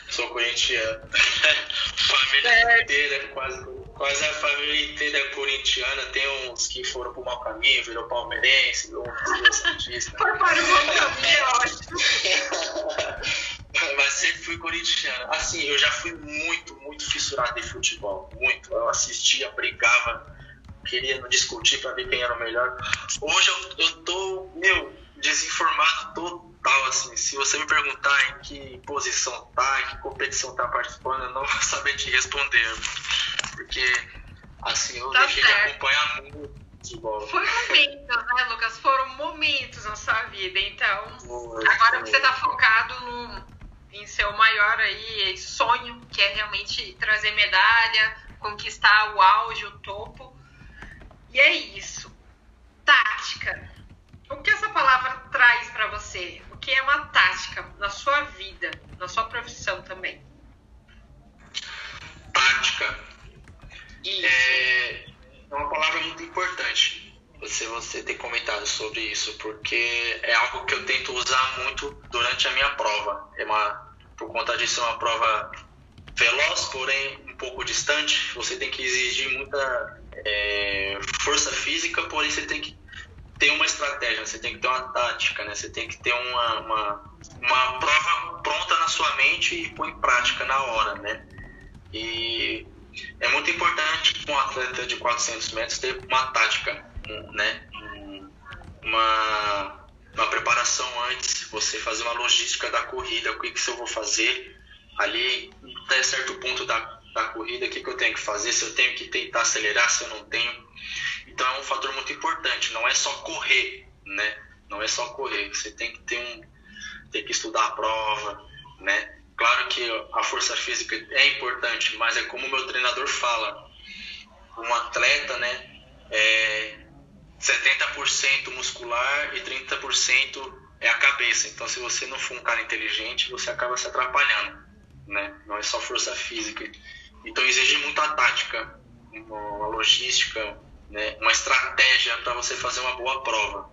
Sou corintiano. família é. inteira, quase, quase a família inteira é corintiana. Tem uns que foram pro mau caminho, virou palmeirense, outros santistas. Foi para o mau caminho, ótimo. Mas sempre fui corintiano. Assim, eu já fui muito, muito fissurado em futebol. Muito. Eu assistia, brigava, queria discutir para ver quem era o melhor. Hoje eu, eu tô, meu, desinformado total, assim. Se você me perguntar em que posição tá, em que competição tá participando, eu não vou saber te responder. Porque, assim, eu tá deixei certo. de acompanhar muito futebol. Foi momentos, né, Lucas? Foram momentos na sua vida. Então, agora você tá focado no em seu maior aí sonho, que é realmente trazer medalha, conquistar o auge, o topo. E é isso. Tática. O que essa palavra traz para você? O que é uma tática na sua vida, na sua profissão também? Tática. É, é uma palavra muito importante você, você ter comentado sobre isso, porque é algo que eu tento usar muito durante a minha prova. É uma, por conta disso, é uma prova veloz, porém um pouco distante. Você tem que exigir muita é, força física, porém você tem que ter uma estratégia, você tem que ter uma tática, né? Você tem que ter uma, uma, uma prova pronta na sua mente e pôr em prática na hora, né? E é muito importante um atleta de 400 metros ter uma tática, né? Uma, uma preparação antes, você fazer uma logística da corrida, o que, que eu vou fazer ali até certo ponto da, da corrida, o que, que eu tenho que fazer, se eu tenho que tentar acelerar, se eu não tenho. Então é um fator muito importante, não é só correr, né? Não é só correr, você tem que ter um, tem que estudar a prova, né? Claro que a força física é importante, mas é como o meu treinador fala, um atleta, né, é 70% muscular e 30% é a cabeça. Então, se você não for um cara inteligente, você acaba se atrapalhando, né? Não é só força física. Então, exige muita tática, uma logística, né? uma estratégia para você fazer uma boa prova.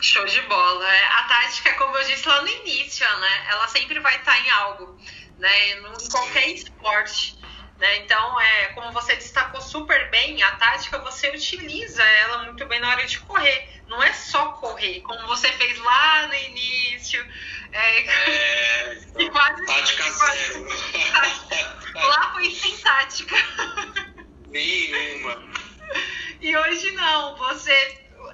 Show de bola. É, a tática, como eu disse lá no início, né? Ela sempre vai estar em algo, né? Em qualquer esporte. Né? Então, é, como você destacou super bem, a tática você utiliza ela muito bem na hora de correr. Não é só correr, como você fez lá no início. É, é então, quase, tática quase, zero. Lá foi sem tática. Nenhuma. E hoje não, você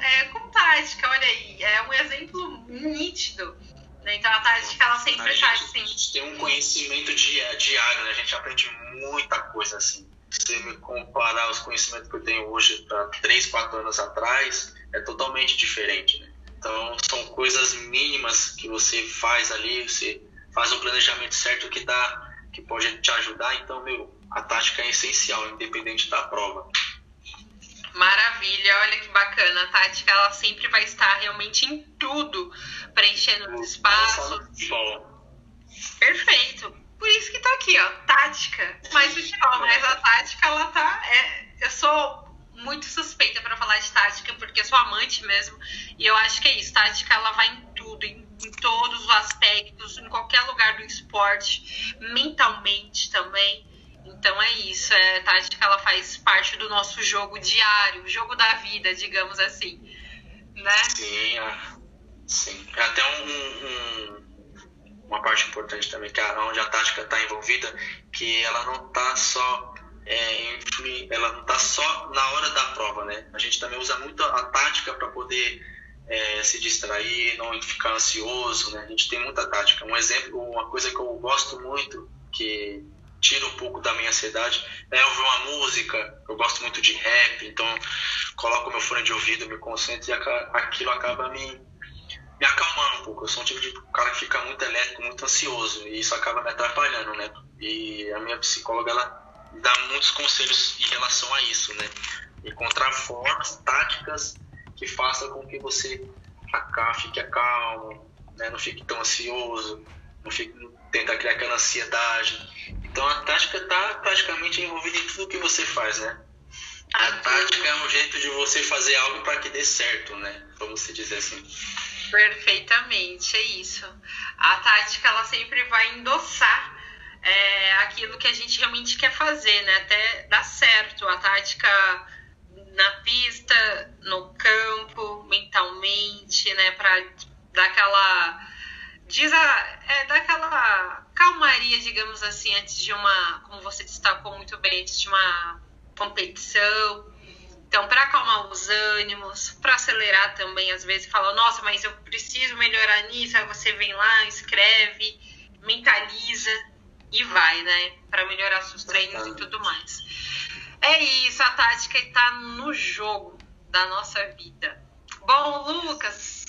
é, com tática, olha aí, é um exemplo nítido. Né? Então a tática ela sempre está assim. A gente tem um conhecimento diário, né? A gente aprende muita coisa assim. Se me comparar os conhecimentos que eu tenho hoje para 3, 4 anos atrás, é totalmente diferente, né? Então são coisas mínimas que você faz ali, você faz o planejamento certo que dá, que pode te ajudar. Então, meu, a tática é essencial, independente da prova. Maravilha, olha que bacana. A tática ela sempre vai estar realmente em tudo, preenchendo os espaços. Perfeito. Por isso que tá aqui, ó, tática. Mais futebol, mas a tática ela tá. É, eu sou muito suspeita para falar de tática, porque eu sou amante mesmo. E eu acho que é isso. Tática ela vai em tudo, em, em todos os aspectos, em qualquer lugar do esporte, mentalmente também. Então é isso, é, tática ela faz parte do nosso jogo diário, o jogo da vida, digamos assim, né? Sim, é, sim. É até um, um, uma parte importante também, que é onde a tática está envolvida, que ela não está só é, ela não está só na hora da prova, né? A gente também usa muito a tática para poder é, se distrair, não ficar ansioso, né? A gente tem muita tática. Um exemplo, uma coisa que eu gosto muito, que tira um pouco da minha ansiedade é ouvir uma música. Eu gosto muito de rap, então coloco meu fone de ouvido, me concentro e aquilo acaba me, me acalmando um pouco. Eu sou um tipo de cara que fica muito elétrico, muito ansioso e isso acaba me atrapalhando, né? E a minha psicóloga ela dá muitos conselhos em relação a isso, né? Encontrar formas, táticas que façam com que você fique calmo, né? não fique tão ansioso, não fique, tenta criar aquela ansiedade. Então a tática está praticamente envolvida em tudo que você faz, né? A tática é um jeito de você fazer algo para que dê certo, né? Vamos se dizer assim. Perfeitamente, é isso. A tática ela sempre vai endossar é, aquilo que a gente realmente quer fazer, né? Até dar certo. A tática na pista, no campo, mentalmente, né? Para dar aquela diz a, é, daquela calmaria, digamos assim, antes de uma, como você destacou muito bem, antes de uma competição. Então, para acalmar os ânimos, para acelerar também, às vezes fala, nossa, mas eu preciso melhorar nisso. Aí você vem lá, escreve, mentaliza e vai, né? Para melhorar seus treinos e tudo mais. É isso, a tática está no jogo da nossa vida. Bom, Lucas,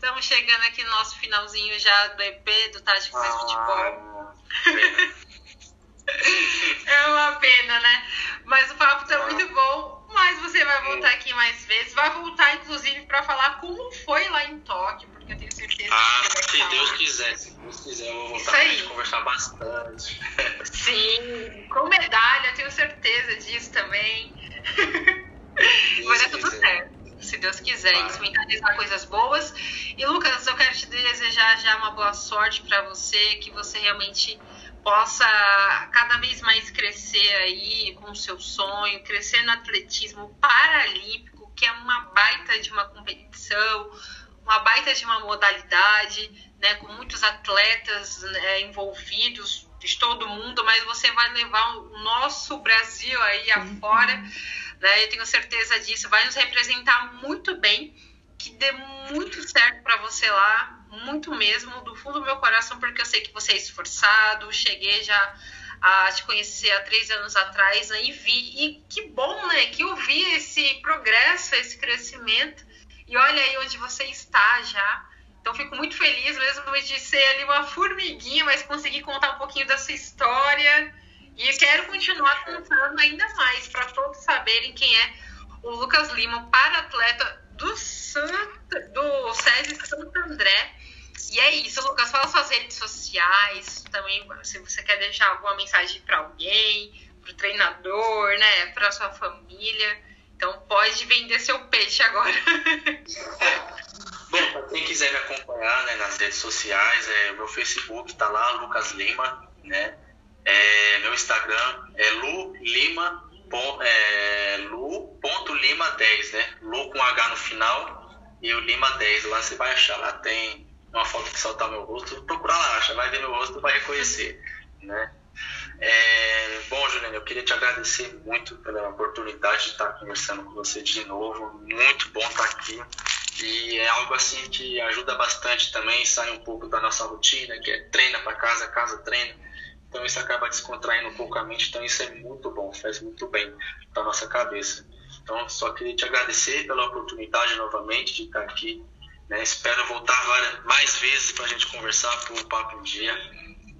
Estamos chegando aqui no nosso finalzinho já do EP, do Tático ah, Futebol. é uma pena, né? Mas o papo tá muito bom. Mas você vai voltar aqui mais vezes. Vai voltar, inclusive, para falar como foi lá em Tóquio, porque eu tenho certeza ah, que se falar. Deus quiser, se Deus quiser, eu vou voltar pra gente conversar bastante. Sim, com medalha, eu tenho certeza disso também. Vai dar tudo certo se Deus quiser, vai. isso mentalizar coisas boas. E Lucas, eu quero te desejar já uma boa sorte para você, que você realmente possa cada vez mais crescer aí com o seu sonho, crescer no atletismo paralímpico, que é uma baita de uma competição, uma baita de uma modalidade, né, com muitos atletas né, envolvidos de todo mundo, mas você vai levar o nosso Brasil aí afora, né, eu tenho certeza disso, vai nos representar muito bem, que dê muito certo para você lá, muito mesmo, do fundo do meu coração, porque eu sei que você é esforçado. Cheguei já a te conhecer há três anos atrás né, e vi. E que bom, né? Que eu vi esse progresso, esse crescimento. E olha aí onde você está já. Então fico muito feliz mesmo de ser ali uma formiguinha, mas conseguir contar um pouquinho da sua história. E quero continuar contando ainda mais para todos saberem quem é o Lucas Lima, para atleta do Santa, do SESI Santo André. E é isso, Lucas. Fala suas redes sociais também, se você quer deixar alguma mensagem para alguém, para o treinador, né, para sua família. Então pode vender seu peixe agora. Bom, para quem quiser me acompanhar né, nas redes sociais, é, meu Facebook está lá, Lucas Lima, né? É, meu Instagram é Lu Lima é, Lu.lima10, né? Lu com H no final e o Lima 10. Lá você vai achar, lá tem uma foto que soltar meu rosto. Procura lá, acha, vai ver meu rosto, vai reconhecer, né? É, bom, Juliana, eu queria te agradecer muito pela oportunidade de estar conversando com você de novo. Muito bom estar aqui. E é algo assim que ajuda bastante também, sai um pouco da nossa rotina, que é treina para casa, casa treina então isso acaba descontraindo um pouco a mente, então isso é muito bom, faz muito bem para nossa cabeça. Então só queria te agradecer pela oportunidade novamente de estar aqui. Né? Espero voltar várias, mais vezes para a gente conversar por um papo um dia.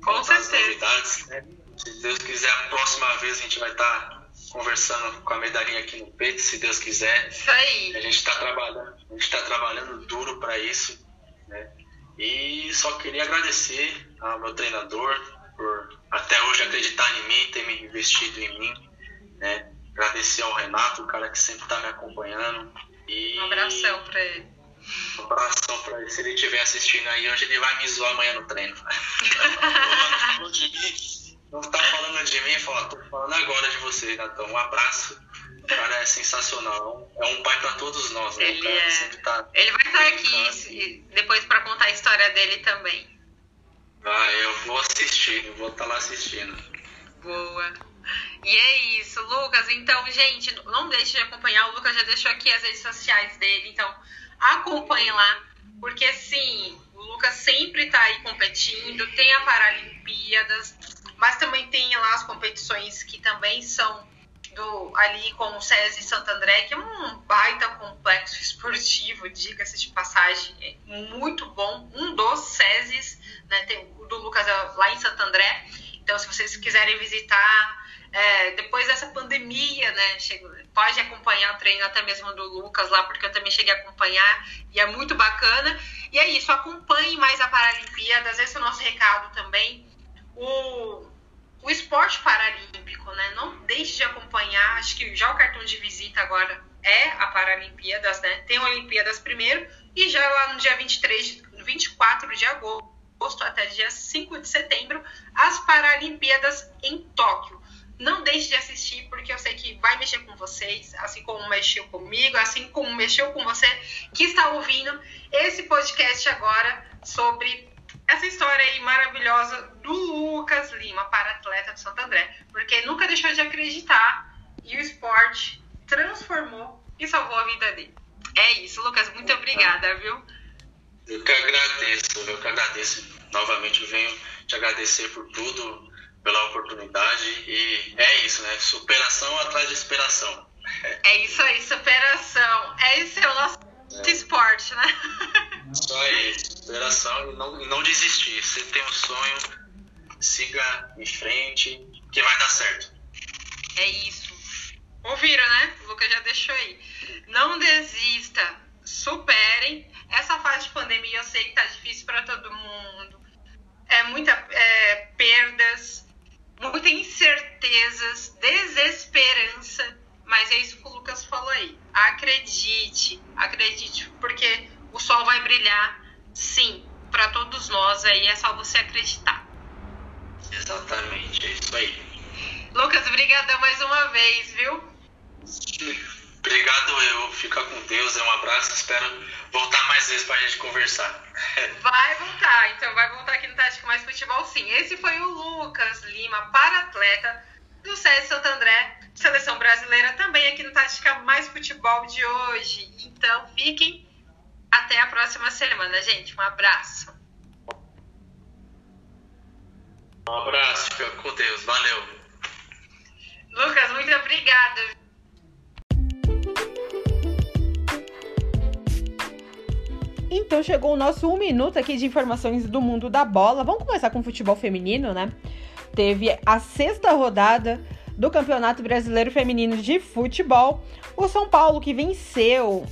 Com certeza. Né? Se Deus quiser, a próxima vez a gente vai estar conversando com a medalhinha aqui no peito, se Deus quiser. Isso aí. A gente está trabalhando, a gente está trabalhando duro para isso, né? E só queria agradecer ao meu treinador por até hoje acreditar em mim, ter me investido em mim, né? Agradecer ao Renato, o cara que sempre está me acompanhando. E... Um abração para ele. Um abração para ele. Se ele estiver assistindo aí, hoje ele vai me zoar amanhã no treino. não tá falando de mim, fala, tô falando agora de você, Renatão. Um abraço. O cara é sensacional. É um pai para todos nós, né? Ele, é... tá ele vai estar aqui depois para contar a história dele também. Ah, eu vou assistir, eu vou estar tá lá assistindo. Boa. E é isso, Lucas. Então, gente, não deixe de acompanhar. O Lucas já deixou aqui as redes sociais dele. Então, acompanhe lá. Porque, sim, o Lucas sempre está aí competindo. Tem a Paralimpíadas, mas também tem lá as competições que também são do, ali com o SESI Santo André, que é um baita complexo esportivo, diga-se de passagem, é muito bom. Um dos SESIs né? Tem o do Lucas é lá em Santo André. Então, se vocês quiserem visitar, é, depois dessa pandemia, né? Chego, pode acompanhar o treino até mesmo do Lucas lá, porque eu também cheguei a acompanhar e é muito bacana. E é isso, acompanhe mais a Paralimpíadas, esse é o nosso recado também. O, o esporte paralímpico, né? Não deixe de acompanhar, acho que já o cartão de visita agora é a Paralimpíadas, né? Tem a Olimpíadas primeiro e já lá no dia 23, 24 de agosto agosto até dia 5 de setembro, as Paralimpíadas em Tóquio. Não deixe de assistir, porque eu sei que vai mexer com vocês, assim como mexeu comigo, assim como mexeu com você que está ouvindo esse podcast agora sobre essa história aí maravilhosa do Lucas Lima para atleta do Santo André, porque nunca deixou de acreditar e o esporte transformou e salvou a vida dele. É isso, Lucas, muito obrigada, viu? Eu que agradeço, eu que agradeço. Novamente venho te agradecer por tudo, pela oportunidade. E é isso, né? Superação atrás de inspiração. É isso aí, superação. É esse é o nosso Que esporte, né? Só aí, superação e não, não desistir. Se tem um sonho, siga em frente, que vai dar certo. É isso. Ouviram, né? O Lucas já deixou aí. Não desista, superem. Essa fase de pandemia eu sei que tá difícil para todo mundo. É muita é, perdas, muitas incertezas, desesperança. Mas é isso que o Lucas falou aí. Acredite, acredite, porque o sol vai brilhar, sim, para todos nós aí. É só você acreditar. Exatamente, é isso aí. Lucas, obrigada mais uma vez, viu? Obrigado eu. Fica com Deus. É um abraço. Espero voltar mais vezes pra gente conversar. Vai voltar, então vai voltar aqui no Tática Mais Futebol sim. Esse foi o Lucas Lima, para atleta do SESI Santo André, seleção brasileira, também aqui no Tática Mais Futebol de hoje. Então fiquem até a próxima semana, gente. Um abraço. Um abraço, fica com Deus. Valeu. Lucas, muito obrigada. Então chegou o nosso um minuto aqui de informações do mundo da bola. Vamos começar com o futebol feminino, né? Teve a sexta rodada do Campeonato Brasileiro Feminino de Futebol. O São Paulo que venceu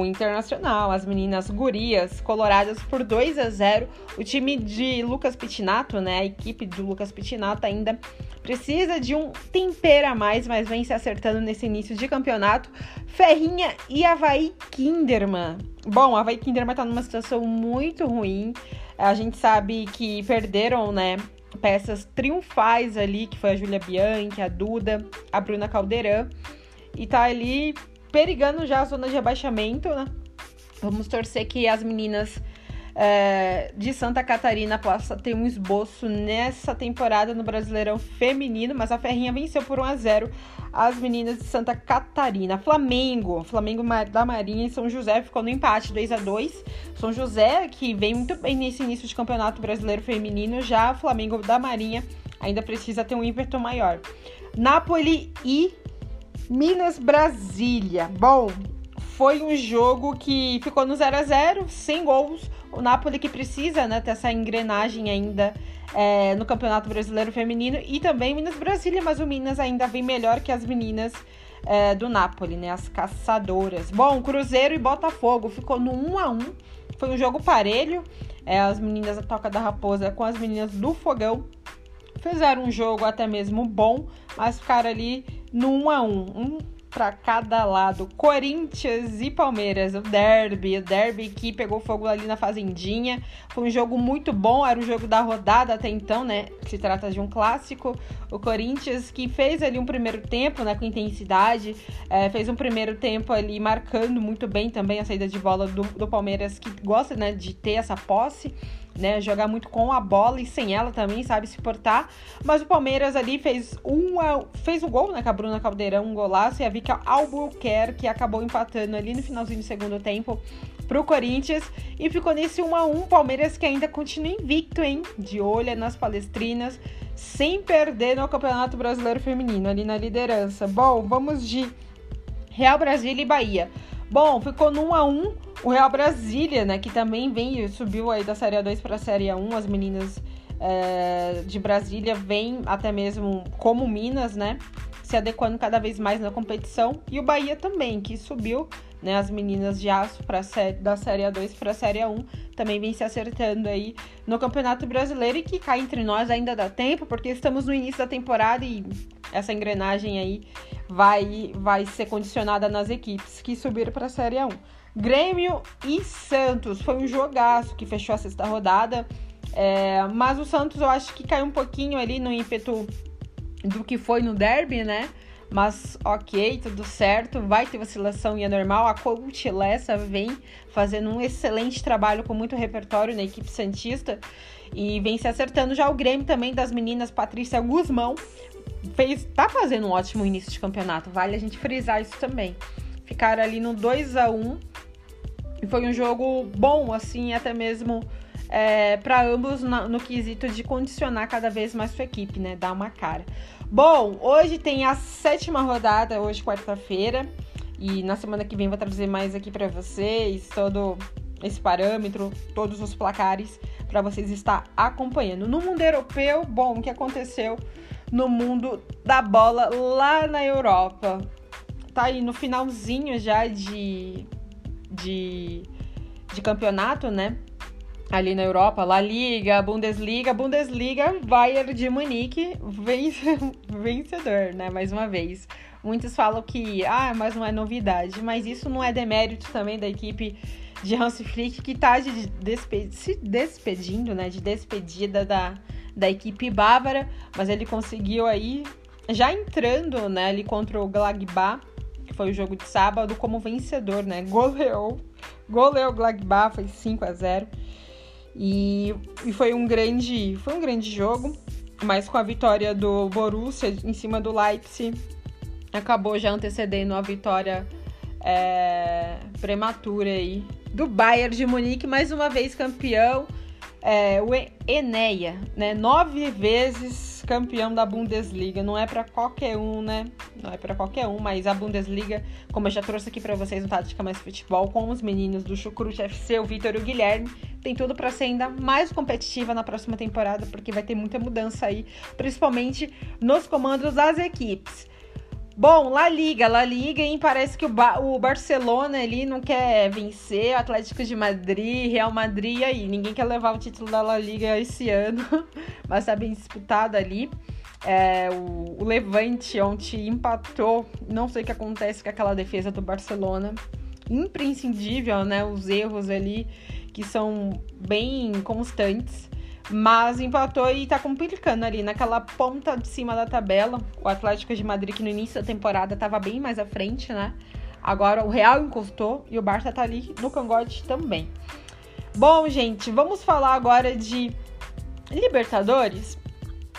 o Internacional, as meninas gurias coloradas por 2 a 0. O time de Lucas Pitinato, né, a equipe do Lucas Pitinato ainda precisa de um tempero a mais, mas vem se acertando nesse início de campeonato. Ferrinha e Havaí Kinderman. Bom, Havaí Kinderman tá numa situação muito ruim. A gente sabe que perderam, né, peças triunfais ali, que foi a Júlia Bianchi, a Duda, a Bruna Caldeirão. E tá ali perigando já a zona de rebaixamento, né? Vamos torcer que as meninas é, de Santa Catarina possam ter um esboço nessa temporada no Brasileirão Feminino, mas a Ferrinha venceu por 1 a 0 as meninas de Santa Catarina. Flamengo, Flamengo da Marinha e São José ficou no empate 2 a 2 São José, que vem muito bem nesse início de campeonato brasileiro feminino, já Flamengo da Marinha ainda precisa ter um ímpeto maior. Napoli e Minas Brasília. Bom, foi um jogo que ficou no 0 a 0 sem gols. O Napoli que precisa né, ter essa engrenagem ainda é, no Campeonato Brasileiro Feminino e também Minas Brasília, mas o Minas ainda vem melhor que as meninas é, do Napoli, né? As caçadoras. Bom, Cruzeiro e Botafogo ficou no 1 a 1 Foi um jogo parelho. É, as meninas da Toca da Raposa com as meninas do Fogão fizeram um jogo até mesmo bom, mas ficaram ali no 1 a 1 um para cada lado. Corinthians e Palmeiras, o derby, o derby que pegou fogo ali na Fazendinha. Foi um jogo muito bom, era o jogo da rodada até então, né? Se trata de um clássico. O Corinthians que fez ali um primeiro tempo, né, com intensidade, é, fez um primeiro tempo ali marcando muito bem também a saída de bola do, do Palmeiras, que gosta, né, de ter essa posse né? Jogar muito com a bola e sem ela também, sabe se portar. Mas o Palmeiras ali fez um, fez um gol, né? Com a Bruna Caldeirão, um golaço. E a Vika Albuquerque acabou empatando ali no finalzinho do segundo tempo pro Corinthians. E ficou nesse 1 a 1 Palmeiras que ainda continua invicto, hein? De olho nas palestrinas, sem perder no Campeonato Brasileiro Feminino, ali na liderança. Bom, vamos de Real Brasília e Bahia. Bom, ficou no 1 a 1 o Real Brasília, né, que também vem, subiu aí da Série A2 para a Série A1, as meninas é, de Brasília vêm até mesmo como Minas, né, se adequando cada vez mais na competição, e o Bahia também, que subiu, né, as meninas de aço pra série, da Série A2 para a Série A1, também vem se acertando aí no Campeonato Brasileiro e que cai entre nós ainda dá tempo, porque estamos no início da temporada e essa engrenagem aí vai, vai ser condicionada nas equipes que subiram para a Série A1. Grêmio e Santos. Foi um jogaço que fechou a sexta rodada. É, mas o Santos eu acho que caiu um pouquinho ali no ímpeto do que foi no derby, né? Mas ok, tudo certo, vai ter vacilação e é normal. A coach Lessa vem fazendo um excelente trabalho com muito repertório na equipe Santista e vem se acertando. Já o Grêmio também das meninas Patrícia Guzmão fez, tá fazendo um ótimo início de campeonato, vale a gente frisar isso também. Ficaram ali no 2 a 1 e foi um jogo bom, assim, até mesmo é, para ambos no, no, quesito de condicionar cada vez mais sua equipe, né? Dar uma cara. Bom, hoje tem a sétima rodada, hoje quarta-feira. E na semana que vem vou trazer mais aqui para vocês todo esse parâmetro, todos os placares para vocês estar acompanhando. No mundo europeu, bom, o que aconteceu no mundo da bola lá na Europa? Tá aí no finalzinho já de de, de campeonato, né? Ali na Europa, La Liga, Bundesliga, Bundesliga, Bayern de Munique, vence, vencedor, né? Mais uma vez. Muitos falam que, ah, mas não é novidade, mas isso não é demérito também da equipe de Hans Flick, que tá de despe se despedindo, né? De despedida da, da equipe bávara, mas ele conseguiu aí, já entrando, né, ali contra o Glagbá, que foi o jogo de sábado, como vencedor, né? Goleou, goleou o Glagbá, foi 5 a 0 e, e foi um grande, foi um grande jogo, mas com a vitória do Borussia em cima do Leipzig, acabou já antecedendo a vitória é, prematura aí do Bayern de Munique, mais uma vez campeão é, o Eneia, né? Nove vezes campeão da Bundesliga. Não é para qualquer um, né? Não é para qualquer um, mas a Bundesliga, como eu já trouxe aqui para vocês no Tática Mais Futebol, com os meninos do Chucrute FC, o Vitor e o Guilherme, tem tudo para ser ainda mais competitiva na próxima temporada, porque vai ter muita mudança aí, principalmente nos comandos das equipes. Bom, La Liga, La Liga, hein? Parece que o, ba o Barcelona ali não quer vencer, o Atlético de Madrid, Real Madrid, e aí? Ninguém quer levar o título da La Liga esse ano, mas tá bem disputado ali. É, o, o, Levante ontem empatou, não sei o que acontece com aquela defesa do Barcelona. Imprescindível, né? Os erros ali que são bem constantes mas empatou e tá complicando ali naquela ponta de cima da tabela. O Atlético de Madrid, que no início da temporada estava bem mais à frente, né? Agora o Real encostou e o Barça tá ali no cangote também. Bom, gente, vamos falar agora de Libertadores.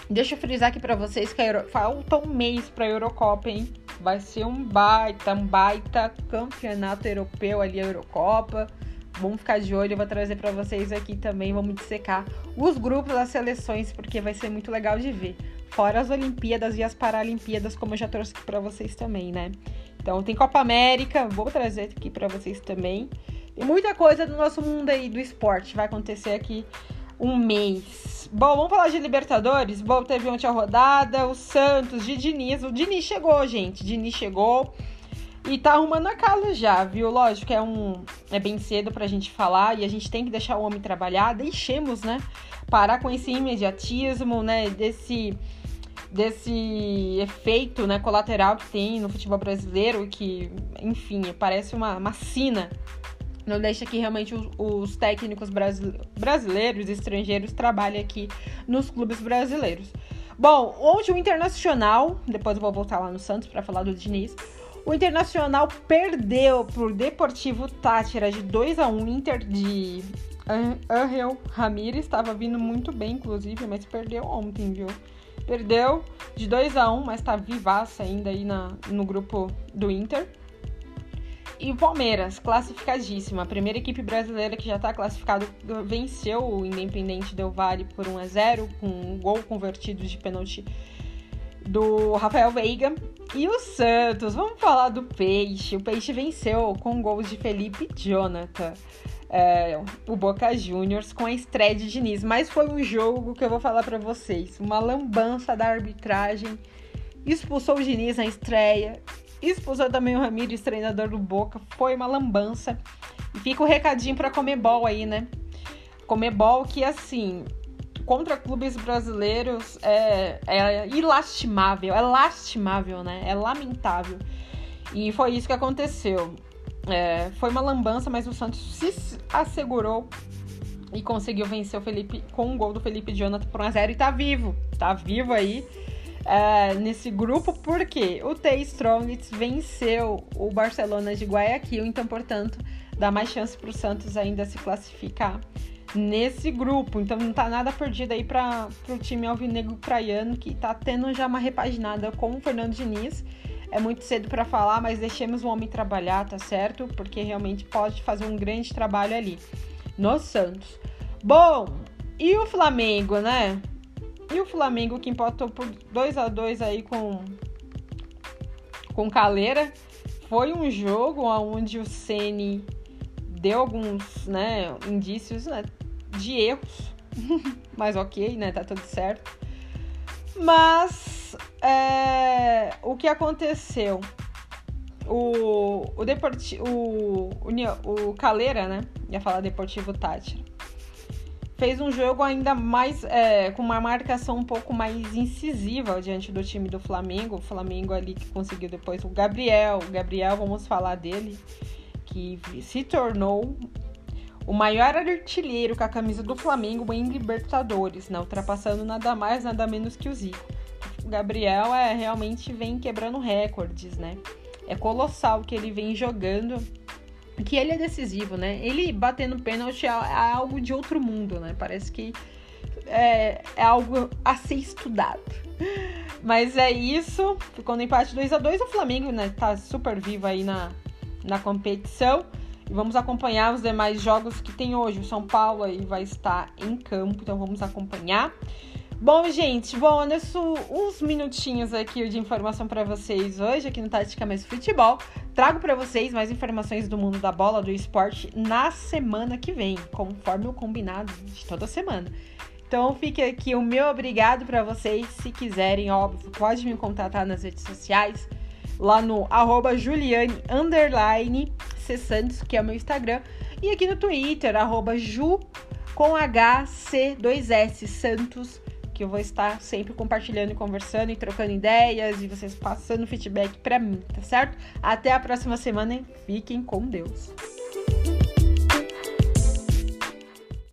Deixa eu frisar aqui para vocês que Euro... falta um mês para a Eurocopa, hein? Vai ser um baita, um baita campeonato europeu ali, a Eurocopa. Vamos ficar de olho, eu vou trazer para vocês aqui também, vamos dissecar os grupos das seleções, porque vai ser muito legal de ver. Fora as Olimpíadas e as Paralimpíadas, como eu já trouxe aqui para vocês também, né? Então tem Copa América, vou trazer aqui para vocês também. E muita coisa do nosso mundo aí do esporte vai acontecer aqui um mês. Bom, vamos falar de Libertadores. Bom, teve ontem a rodada, o Santos de Diniz. O Diniz chegou, gente. Diniz chegou. E tá arrumando a casa já, viu? Lógico que é um. É bem cedo pra gente falar e a gente tem que deixar o homem trabalhar. Deixemos, né? Parar com esse imediatismo, né? Desse desse efeito né, colateral que tem no futebol brasileiro, que, enfim, parece uma, uma sina. Não deixa que realmente os, os técnicos brasileiros e estrangeiros trabalhem aqui nos clubes brasileiros. Bom, hoje o Internacional, depois eu vou voltar lá no Santos para falar do Diniz. O Internacional perdeu por Deportivo Tátira de 2 a 1 Inter de Angel Ramírez estava vindo muito bem, inclusive, mas perdeu ontem, viu? Perdeu de 2 a 1 mas tá vivaça ainda aí na, no grupo do Inter. E o Palmeiras, classificadíssima. A primeira equipe brasileira que já está classificada venceu o Independente Del Valle por 1 a 0 com um gol convertido de pênalti do Rafael Veiga. E o Santos, vamos falar do Peixe. O Peixe venceu com gols de Felipe Jonathan. É, o Boca Juniors com a estreia de Diniz. Mas foi um jogo que eu vou falar para vocês. Uma lambança da arbitragem. Expulsou o Diniz na estreia. Expulsou também o Ramires, treinador do Boca. Foi uma lambança. E fica o recadinho pra Comebol aí, né? Comebol que, assim, contra clubes brasileiros é, é ilastimável, é lastimável, né? É lamentável. E foi isso que aconteceu. É, foi uma lambança, mas o Santos se assegurou e conseguiu vencer o Felipe com um gol do Felipe Jonathan por 1x0 e tá vivo. Tá vivo aí é, nesse grupo, porque o T Strongest venceu o Barcelona de Guayaquil, então, portanto, dá mais chance pro Santos ainda se classificar nesse grupo. Então não tá nada perdido aí para o time alvinegro praiano que tá tendo já uma repaginada com o Fernando Diniz. É muito cedo para falar, mas deixemos o homem trabalhar, tá certo? Porque realmente pode fazer um grande trabalho ali no Santos. Bom, e o Flamengo, né? E o Flamengo que empatou por 2 a 2 aí com com Caleira foi um jogo onde o Ceni deu alguns né, indícios né, de erros, mas ok, né? Tá tudo certo. Mas é, o que aconteceu? O, o, Deporti, o, o, o Caleira, né? Ia falar Deportivo Tátira. Fez um jogo ainda mais é, com uma marcação um pouco mais incisiva diante do time do Flamengo. O Flamengo ali que conseguiu depois o Gabriel. O Gabriel, vamos falar dele, que se tornou o maior artilheiro com a camisa do Flamengo em Libertadores, né? ultrapassando nada mais, nada menos que o Zico. O Gabriel é realmente vem quebrando recordes, né? É colossal que ele vem jogando, que ele é decisivo, né? Ele batendo pênalti é, é algo de outro mundo, né? Parece que é, é algo a ser estudado. Mas é isso. Ficou no empate 2 a 2 O Flamengo, né, tá super vivo aí na, na competição. E vamos acompanhar os demais jogos que tem hoje. O São Paulo aí vai estar em campo, então vamos acompanhar. Bom, gente, bom, nesse uns minutinhos aqui de informação para vocês hoje aqui no Tática Mais Futebol. Trago para vocês mais informações do mundo da bola, do esporte na semana que vem, conforme o combinado de toda semana. Então fique aqui o meu obrigado para vocês. Se quiserem, óbvio, pode me contatar nas redes sociais, lá no arroba Juliane C. Santos, que é o meu Instagram, e aqui no Twitter, arroba Ju com HC2S Santos que eu vou estar sempre compartilhando e conversando e trocando ideias e vocês passando feedback para mim, tá certo? Até a próxima semana e fiquem com Deus.